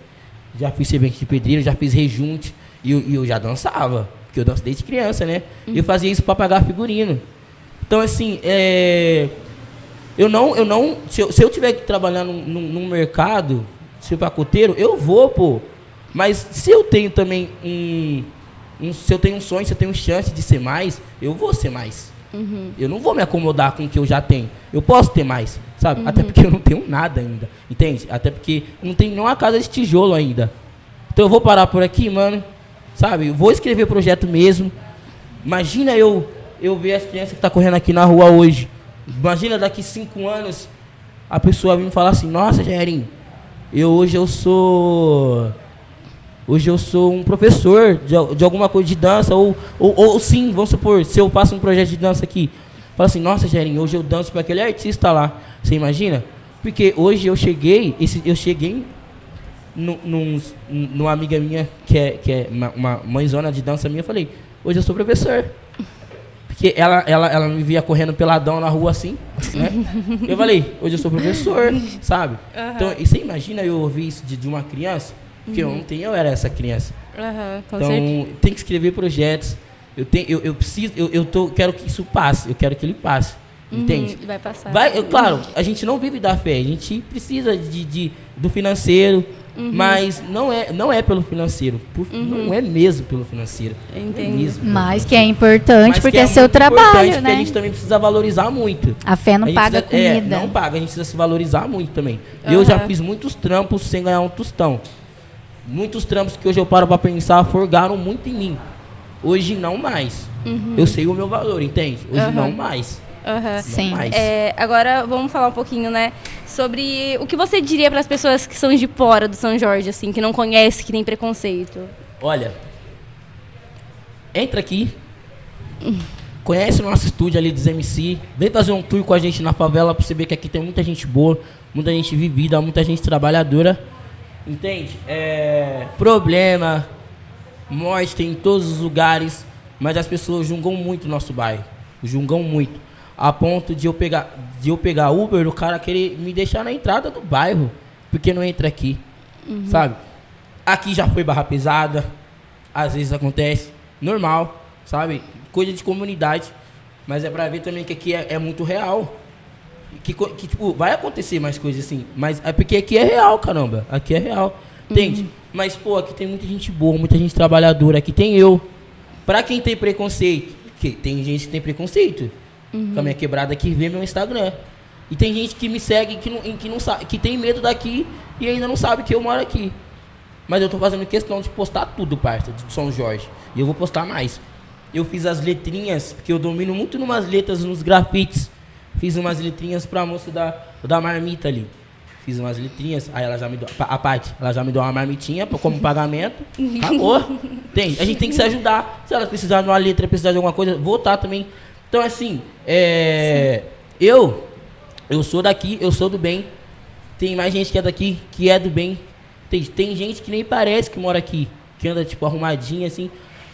já fiz servente de pedreiro, já fiz rejunte, e eu, eu já dançava, porque eu danço desde criança, né? E eu fazia isso para pagar figurino. Então, assim, é, eu não, eu não, se eu, se eu tiver que trabalhar num, num, num mercado, ser pacoteiro, eu vou, pô. Mas se eu tenho também um, um- se eu tenho um sonho, se eu tenho chance de ser mais, eu vou ser mais. Eu não vou me acomodar com o que eu já tenho. Eu posso ter mais, sabe? Até porque eu não tenho nada ainda, entende? Até porque não tenho nenhuma casa de tijolo ainda. Então eu vou parar por aqui, mano, sabe? Eu vou escrever projeto mesmo. Imagina eu eu ver as crianças que tá correndo aqui na rua hoje. Imagina daqui cinco anos a pessoa vir me falar assim, nossa, Jairinho, eu hoje eu sou. Hoje eu sou um professor de, de alguma coisa de dança, ou, ou, ou sim, vamos supor, se eu faço um projeto de dança aqui, fala assim, nossa, Jairinho, hoje eu danço para aquele artista lá. Você imagina? Porque hoje eu cheguei, esse, eu cheguei nu- num, numa amiga minha, que é, que é uma, uma mãezona de dança minha, eu falei, hoje eu sou professor. Porque ela, ela, ela me via correndo peladão na rua assim, né? Eu falei, hoje eu sou professor, sabe? Então, e você imagina eu ouvir isso de, de uma criança? Porque Uhum. ontem eu era essa criança. Aham, com certeza. Então, tem que escrever projetos. Eu, tenho, eu, eu preciso, eu, eu tô, quero que isso passe, eu quero que ele passe. Entende? Uhum, vai passar. Vai, eu- claro, a gente não vive da fé, a gente precisa de, de- do financeiro, Uhum. mas não é, não é pelo financeiro, por- não é mesmo pelo financeiro. É Entendi. mesmo pelo Mas que é importante Mas porque que é, seu trabalho, né? a gente também precisa valorizar muito. A fé não A paga precisa- comida. É, não paga, a gente precisa se valorizar muito também. Eu já fiz muitos trampos sem ganhar um tostão. Muitos trampos que hoje eu paro pra pensar forgaram muito em mim. Hoje não mais. Eu sei o meu valor, entende? Hoje Aham. não mais. Não Sim. mais. É, agora vamos falar um pouquinho, né, sobre o que você diria para as pessoas que são de fora do São Jorge, assim, que não conhecem, que tem preconceito. Olha, entra aqui, conhece o nosso estúdio ali dos MC, vem fazer um tour com a gente na favela pra você ver que aqui tem muita gente boa, muita gente vivida, muita gente trabalhadora. Entende? É, problema, morte tem em todos os lugares, mas as pessoas julgam muito o nosso bairro. Julgam muito. A ponto de eu pegar, de eu pegar Uber, o cara querer me deixar na entrada do bairro, porque não entra aqui. Sabe? Aqui já foi barra pesada, às vezes acontece, normal, sabe? Coisa de comunidade. Mas é pra ver também que aqui é, é muito real. Que, que, tipo, vai acontecer mais coisas assim. Mas é porque aqui é real, caramba. Aqui é real. Entende? Mas, pô, aqui tem muita gente boa, muita gente trabalhadora. Aqui tem eu. Pra quem tem preconceito, que tem gente que tem preconceito. Com a minha quebrada que vê meu Instagram. E tem gente que me segue que não, que não sabe, que tem medo daqui e ainda não sabe que eu moro aqui. Mas eu tô fazendo questão de postar tudo, parça, de São Jorge. E eu vou postar mais. Eu fiz as letrinhas, porque eu domino muito numas letras, nos grafites. Fiz umas letrinhas pra moça da, da marmita ali. Fiz umas letrinhas, aí ela já me deu. A Paty, ela já me deu uma marmitinha pra- como pagamento. Acabou. Tem. A gente tem que se ajudar. Se ela precisar de uma letra, precisar de alguma coisa, votar também. Então, assim, é, eu, eu sou daqui, eu sou do bem. Tem mais gente que é daqui, que é do bem. Tem, tem gente que nem parece que mora aqui, que anda, tipo, arrumadinha, assim.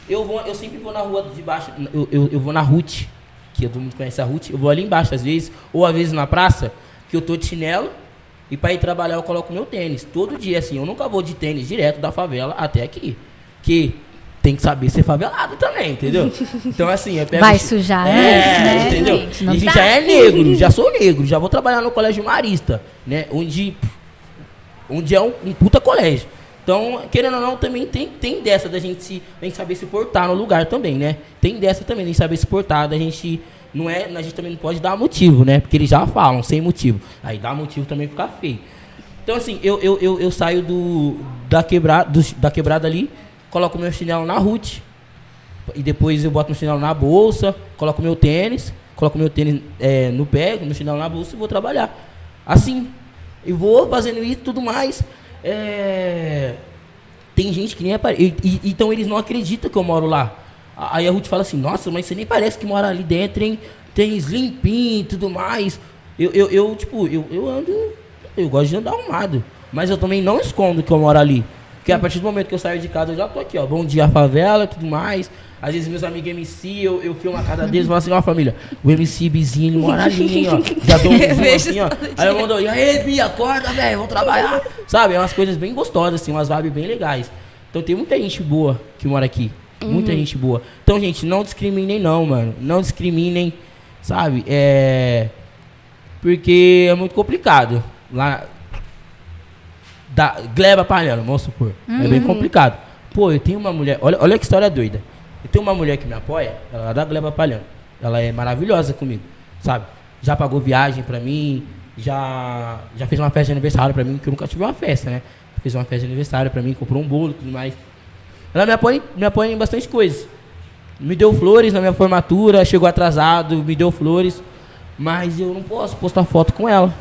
Eu, vou, eu sempre vou na rua de baixo, eu, eu, eu vou na Ruth, que todo mundo conhece a Ruth. Eu vou ali embaixo, às vezes, ou às vezes na praça, que eu tô de chinelo. E pra ir trabalhar eu coloco meu tênis. Todo dia, assim, eu nunca vou de tênis direto da favela até aqui. Que tem que saber ser favelado também, entendeu? Então, assim, eu pego. Vai sujar é, né, entendeu? Não e a gente dá. já é negro, já sou negro, já vou trabalhar no colégio marista, né? Onde, onde é um, um puta colégio. Então, querendo ou não, também tem, tem dessa da gente, se, da gente saber se portar no lugar também, né? Tem dessa também, da gente saber se portar, da gente. Não é, a gente também não pode dar motivo, né? Porque eles já falam, sem motivo. Aí dá motivo também fica feio. Então, assim, eu, eu, eu, eu saio do, da, quebrada, do, da quebrada ali, coloco meu chinelo na Ruth, e depois eu boto meu chinelo na bolsa, coloco meu tênis, coloco meu tênis é, no pé, meu chinelo na bolsa e vou trabalhar. Assim. E vou fazendo isso e tudo mais. É, Tem gente que nem aparece. E, e- então eles não acreditam que eu moro lá. Aí a Ruth fala assim, nossa, mas você nem parece que mora ali dentro, hein? Tênis limpinho e tudo mais. Eu, eu, eu tipo, eu, eu ando. Eu gosto de andar arrumado. Mas eu também não escondo que eu moro ali. Porque a partir do momento que eu saio de casa, eu já tô aqui, ó. Bom dia, favela e tudo mais. Às vezes meus amigos MC, eu, eu filmo a casa deles e falo assim, ó família, o MC Bizinho, ele mora ali, ó. Já dou um assim, ó. Aí eu mando, e aí, Bia, acorda, velho, vamos trabalhar. Sabe, é umas coisas bem gostosas, assim, umas vibes bem legais. Então tem muita gente boa que mora aqui. Muita gente boa. Então, gente, não discriminem não, mano. Não discriminem, sabe? É... Porque é muito complicado. Lá... Da Gleba Palhano, vamos supor. É bem complicado. Pô, eu tenho uma mulher... Olha, olha que história doida. Eu tenho uma mulher que me apoia, ela é da Gleba Palhano. Ela é maravilhosa comigo, sabe? Já pagou viagem pra mim, já, já fez uma festa de aniversário pra mim, que eu nunca tive uma festa, né? Fez uma festa de aniversário pra mim, comprou um bolo e tudo mais. Ela me apoia, me apoia em bastante coisas. Me deu flores na minha formatura, chegou atrasado, me deu flores. Mas eu não posso postar foto com ela.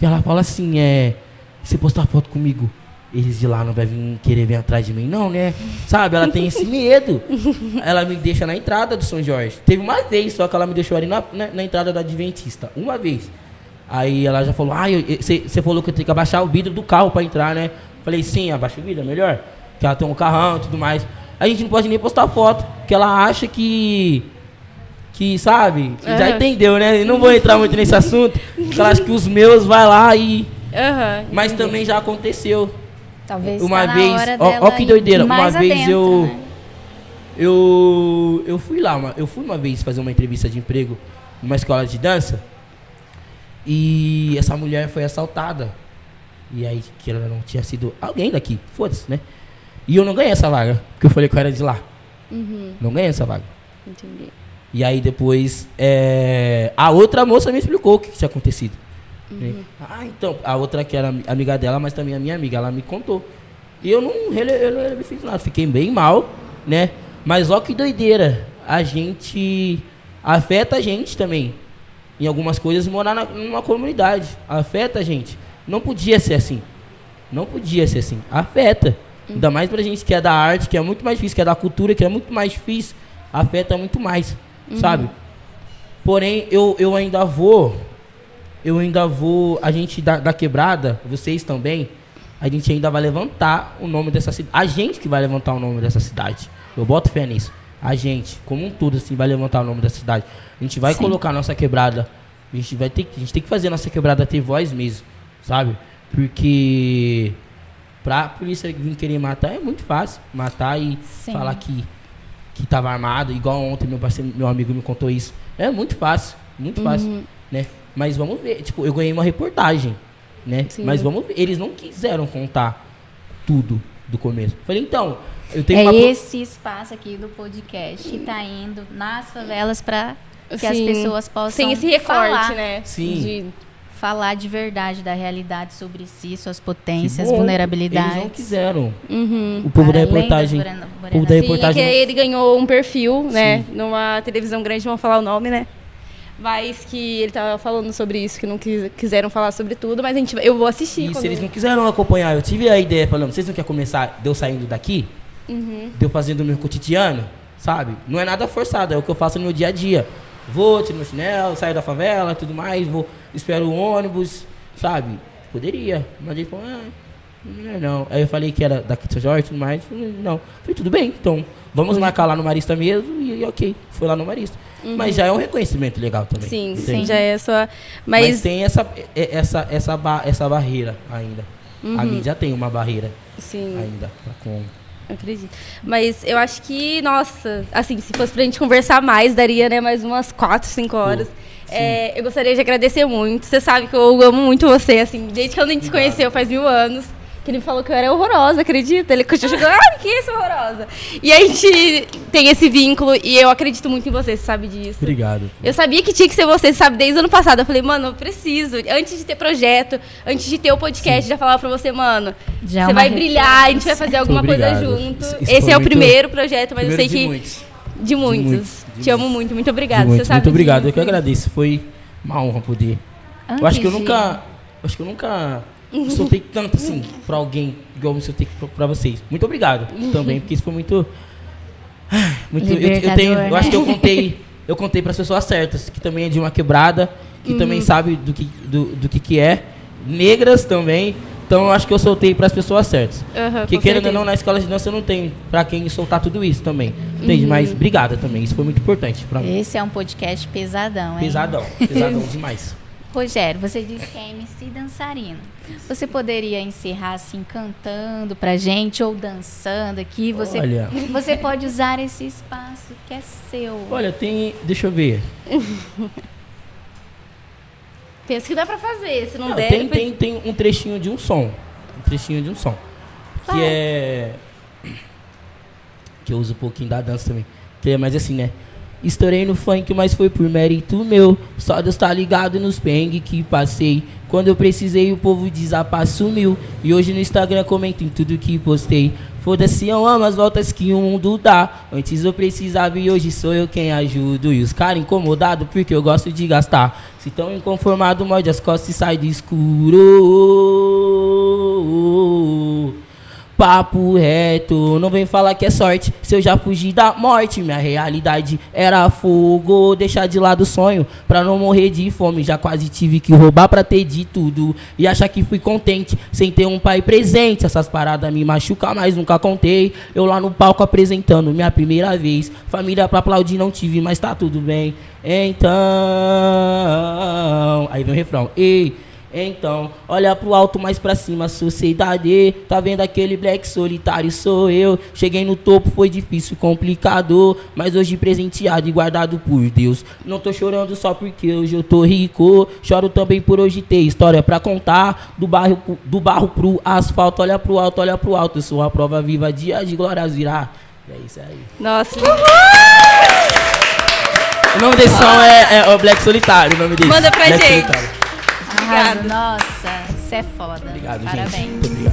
E ela fala assim, é. Se postar foto comigo, eles de lá não vai vir querer vir atrás de mim, não, né? Sabe, ela tem esse medo. Ela me deixa na entrada do São Jorge. Teve uma vez só que ela me deixou ali na, na, na entrada da Adventista. Uma vez. Aí ela já falou, ah, você falou que eu tenho que abaixar o vidro do carro pra entrar, né? Falei, sim, abaixa o vidro, é melhor. Que ela tem um carrão e tudo mais. A gente não pode nem postar foto, que ela acha que. Que, sabe? que Já Aham. entendeu, né? Não vou entrar muito nesse assunto. que ela acha que os meus vai lá e. Aham. Mas também já aconteceu. Talvez Uma tá vez- ó- ó que ir doideira, uma vez adentro, eu- né? Eu, eu fui lá, uma- eu fui uma vez fazer uma entrevista de emprego numa escola de dança e essa mulher foi assaltada. E aí, que ela não tinha sido alguém daqui, foda-se, né? E eu não ganhei essa vaga, porque eu falei que eu era de lá. Não ganhei essa vaga. Entendi. E aí depois é, a outra moça me explicou o que, que tinha acontecido. Né? Ah, então, a outra que era amiga dela, mas também a minha amiga, ela me contou. E eu não, rele- eu não fiz nada, fiquei bem mal, né? Mas ó que doideira, a gente afeta a gente também. Em algumas coisas morar na, numa comunidade, afeta a gente. Não podia ser assim. Não podia ser assim. Afeta. Ainda mais pra gente que é da arte, que é muito mais difícil, que é da cultura, que é muito mais difícil. Afeta muito mais, sabe? Porém, eu, eu ainda vou. Eu ainda vou. A gente da, da quebrada, vocês também, a gente ainda vai levantar o nome dessa cidade. A gente que vai levantar o nome dessa cidade. Eu boto fé nisso. A gente, como um todo, assim, vai levantar o nome da cidade. A gente vai colocar a nossa quebrada. A gente vai ter. A gente tem que fazer a nossa quebrada ter voz mesmo, sabe? Porque pra polícia vir querer matar é muito fácil. Matar e Sim. falar que, que tava armado, igual ontem meu parceiro, meu amigo me contou isso. É muito fácil, muito fácil, né? Mas vamos ver, tipo, eu ganhei uma reportagem, né? Sim. Mas vamos ver, eles não quiseram contar tudo do começo. Falei, então, eu tenho É uma... esse espaço aqui do podcast que tá indo nas favelas para que as Sim. pessoas possam Sem esse recorte, falar, né? Sim. De- falar de verdade da realidade sobre si, suas potências, bom, vulnerabilidades. Eles não quiseram. Uhum. O povo da Para das reportagem. O povo da Sim, reportagem. que ele ganhou um perfil, né? Sim. Numa televisão grande, não vou falar o nome, né? Mas que ele tava falando sobre isso, que não quis- quiseram falar sobre tudo, mas a gente, eu vou assistir. Isso, quando- eles não quiseram acompanhar. Eu tive a ideia falando, vocês não querem começar de eu saindo daqui? Uhum. De eu fazendo o meu cotidiano? Sabe? Não é nada forçado, é o que eu faço no meu dia a dia. Vou, tiro meu chinelo, saio da favela, tudo mais, vou, espero o ônibus, sabe? Poderia. Mas ele falou, ah, não, é não. Aí eu falei que era daqui de São Jorge e tudo mais. Falei, não. Falei, tudo bem, então vamos marcar lá no Marista mesmo e, e ok. Foi lá no Marista. Mas já é um reconhecimento legal também. Sim, sim, já é só. Mas, Mas, tem essa, é- essa, essa, ba- essa barreira ainda. A mídia tem uma barreira sim, ainda. pra com... acredito. Mas eu acho que, nossa, assim, se fosse pra gente conversar mais, daria, né, mais umas quatro, cinco horas. É, eu gostaria de agradecer muito. Você sabe que eu amo muito você, assim, desde que eu nem te conheceu, faz mil anos. Que ele me falou que eu era horrorosa, acredita? Ele chegou, ah, que isso, horrorosa? E a gente tem esse vínculo e eu acredito muito em você, você sabe disso. Obrigado. Eu sabia que tinha que ser você, sabe, desde o ano passado. Eu falei, mano, eu preciso. Antes de ter projeto, antes de ter o podcast, já falava pra você, mano, Já é você vai brilhar, a gente vai fazer alguma Muito coisa junto. Isso- isso Esse é o muito- primeiro projeto, mas Primeiro eu sei de que. muitos. De muitos. muitos, de Te amo muito, muito De obrigada. muitos. Você sabe Muito obrigado. Eu que agradeço. Foi uma honra poder. eu acho que eu Antes nunca. Acho que eu nunca soltei tanto assim pra alguém igual eu soltei pra, vocês. Muito obrigado também, porque isso foi muito. Muito eu, eu tenho, eu acho que eu né? contei. Eu contei para as pessoas certas, que também é de uma quebrada, que também sabe do que, do, do que, que é. Negras também, Então eu acho que eu soltei para as pessoas certas. Porque com querendo ou não, na escola de dança eu não tenho pra quem soltar tudo isso também. Entende? Uhum. Mas obrigada também. Isso foi muito importante pra mim. Esse é um podcast pesadão, hein? Pesadão. Pesadão demais. Rogério, você disse que é MC dançarino. Você poderia encerrar assim cantando pra gente ou dançando aqui? Você, Olha. você pode usar esse espaço que é seu. Olha, tem. Deixa eu ver. Pensa que dá pra fazer. Se não, Não, der, tem, depois- tem, tem um trechinho de um som. Um trechinho de um som. Que Vai. é. Que eu uso um pouquinho da dança também. Que é mais assim, né? Estourei no funk, mas foi por mérito meu. Só Deus tá ligado nos perrengues que passei. Quando eu precisei, o povo desapa sumiu. E hoje no Instagram comento em tudo que postei. Foda-se, eu amo as voltas que o mundo dá. Antes eu precisava e hoje sou eu quem ajudo. E os caras incomodados porque eu gosto de gastar. Se tão inconformado, morde as costas e sai do escuro. Papo reto, não vem falar que é sorte. Se eu já fugi da morte, minha realidade era fogo. Deixar de lado o sonho pra não morrer de fome. Já quase tive que roubar pra ter de tudo. E achar que fui contente sem ter um pai presente. Essas paradas me machucam, mas nunca contei. Eu lá no palco apresentando minha primeira vez. Família pra aplaudir não tive, mas tá tudo bem. Então. Aí vem o refrão. Ei. Então, olha pro alto, mais pra cima, sociedade. Tá vendo aquele black solitário? Sou eu. Cheguei no topo, foi difícil, complicado. Mas hoje presenteado e guardado por Deus. Não tô chorando só porque hoje eu tô rico. Choro também por hoje ter história pra contar. Do barro, pro- do barro pro asfalto, olha pro alto, olha pro alto. Eu sou a prova viva, dia de glórias virá. É isso aí. Nossa, O nome desse som é, é o Black Solitário. O nome desse. Manda pra Black gente. Solitário. Arrasa. Obrigada. Nossa, você é foda. Obrigado, Parabéns. gente. Muito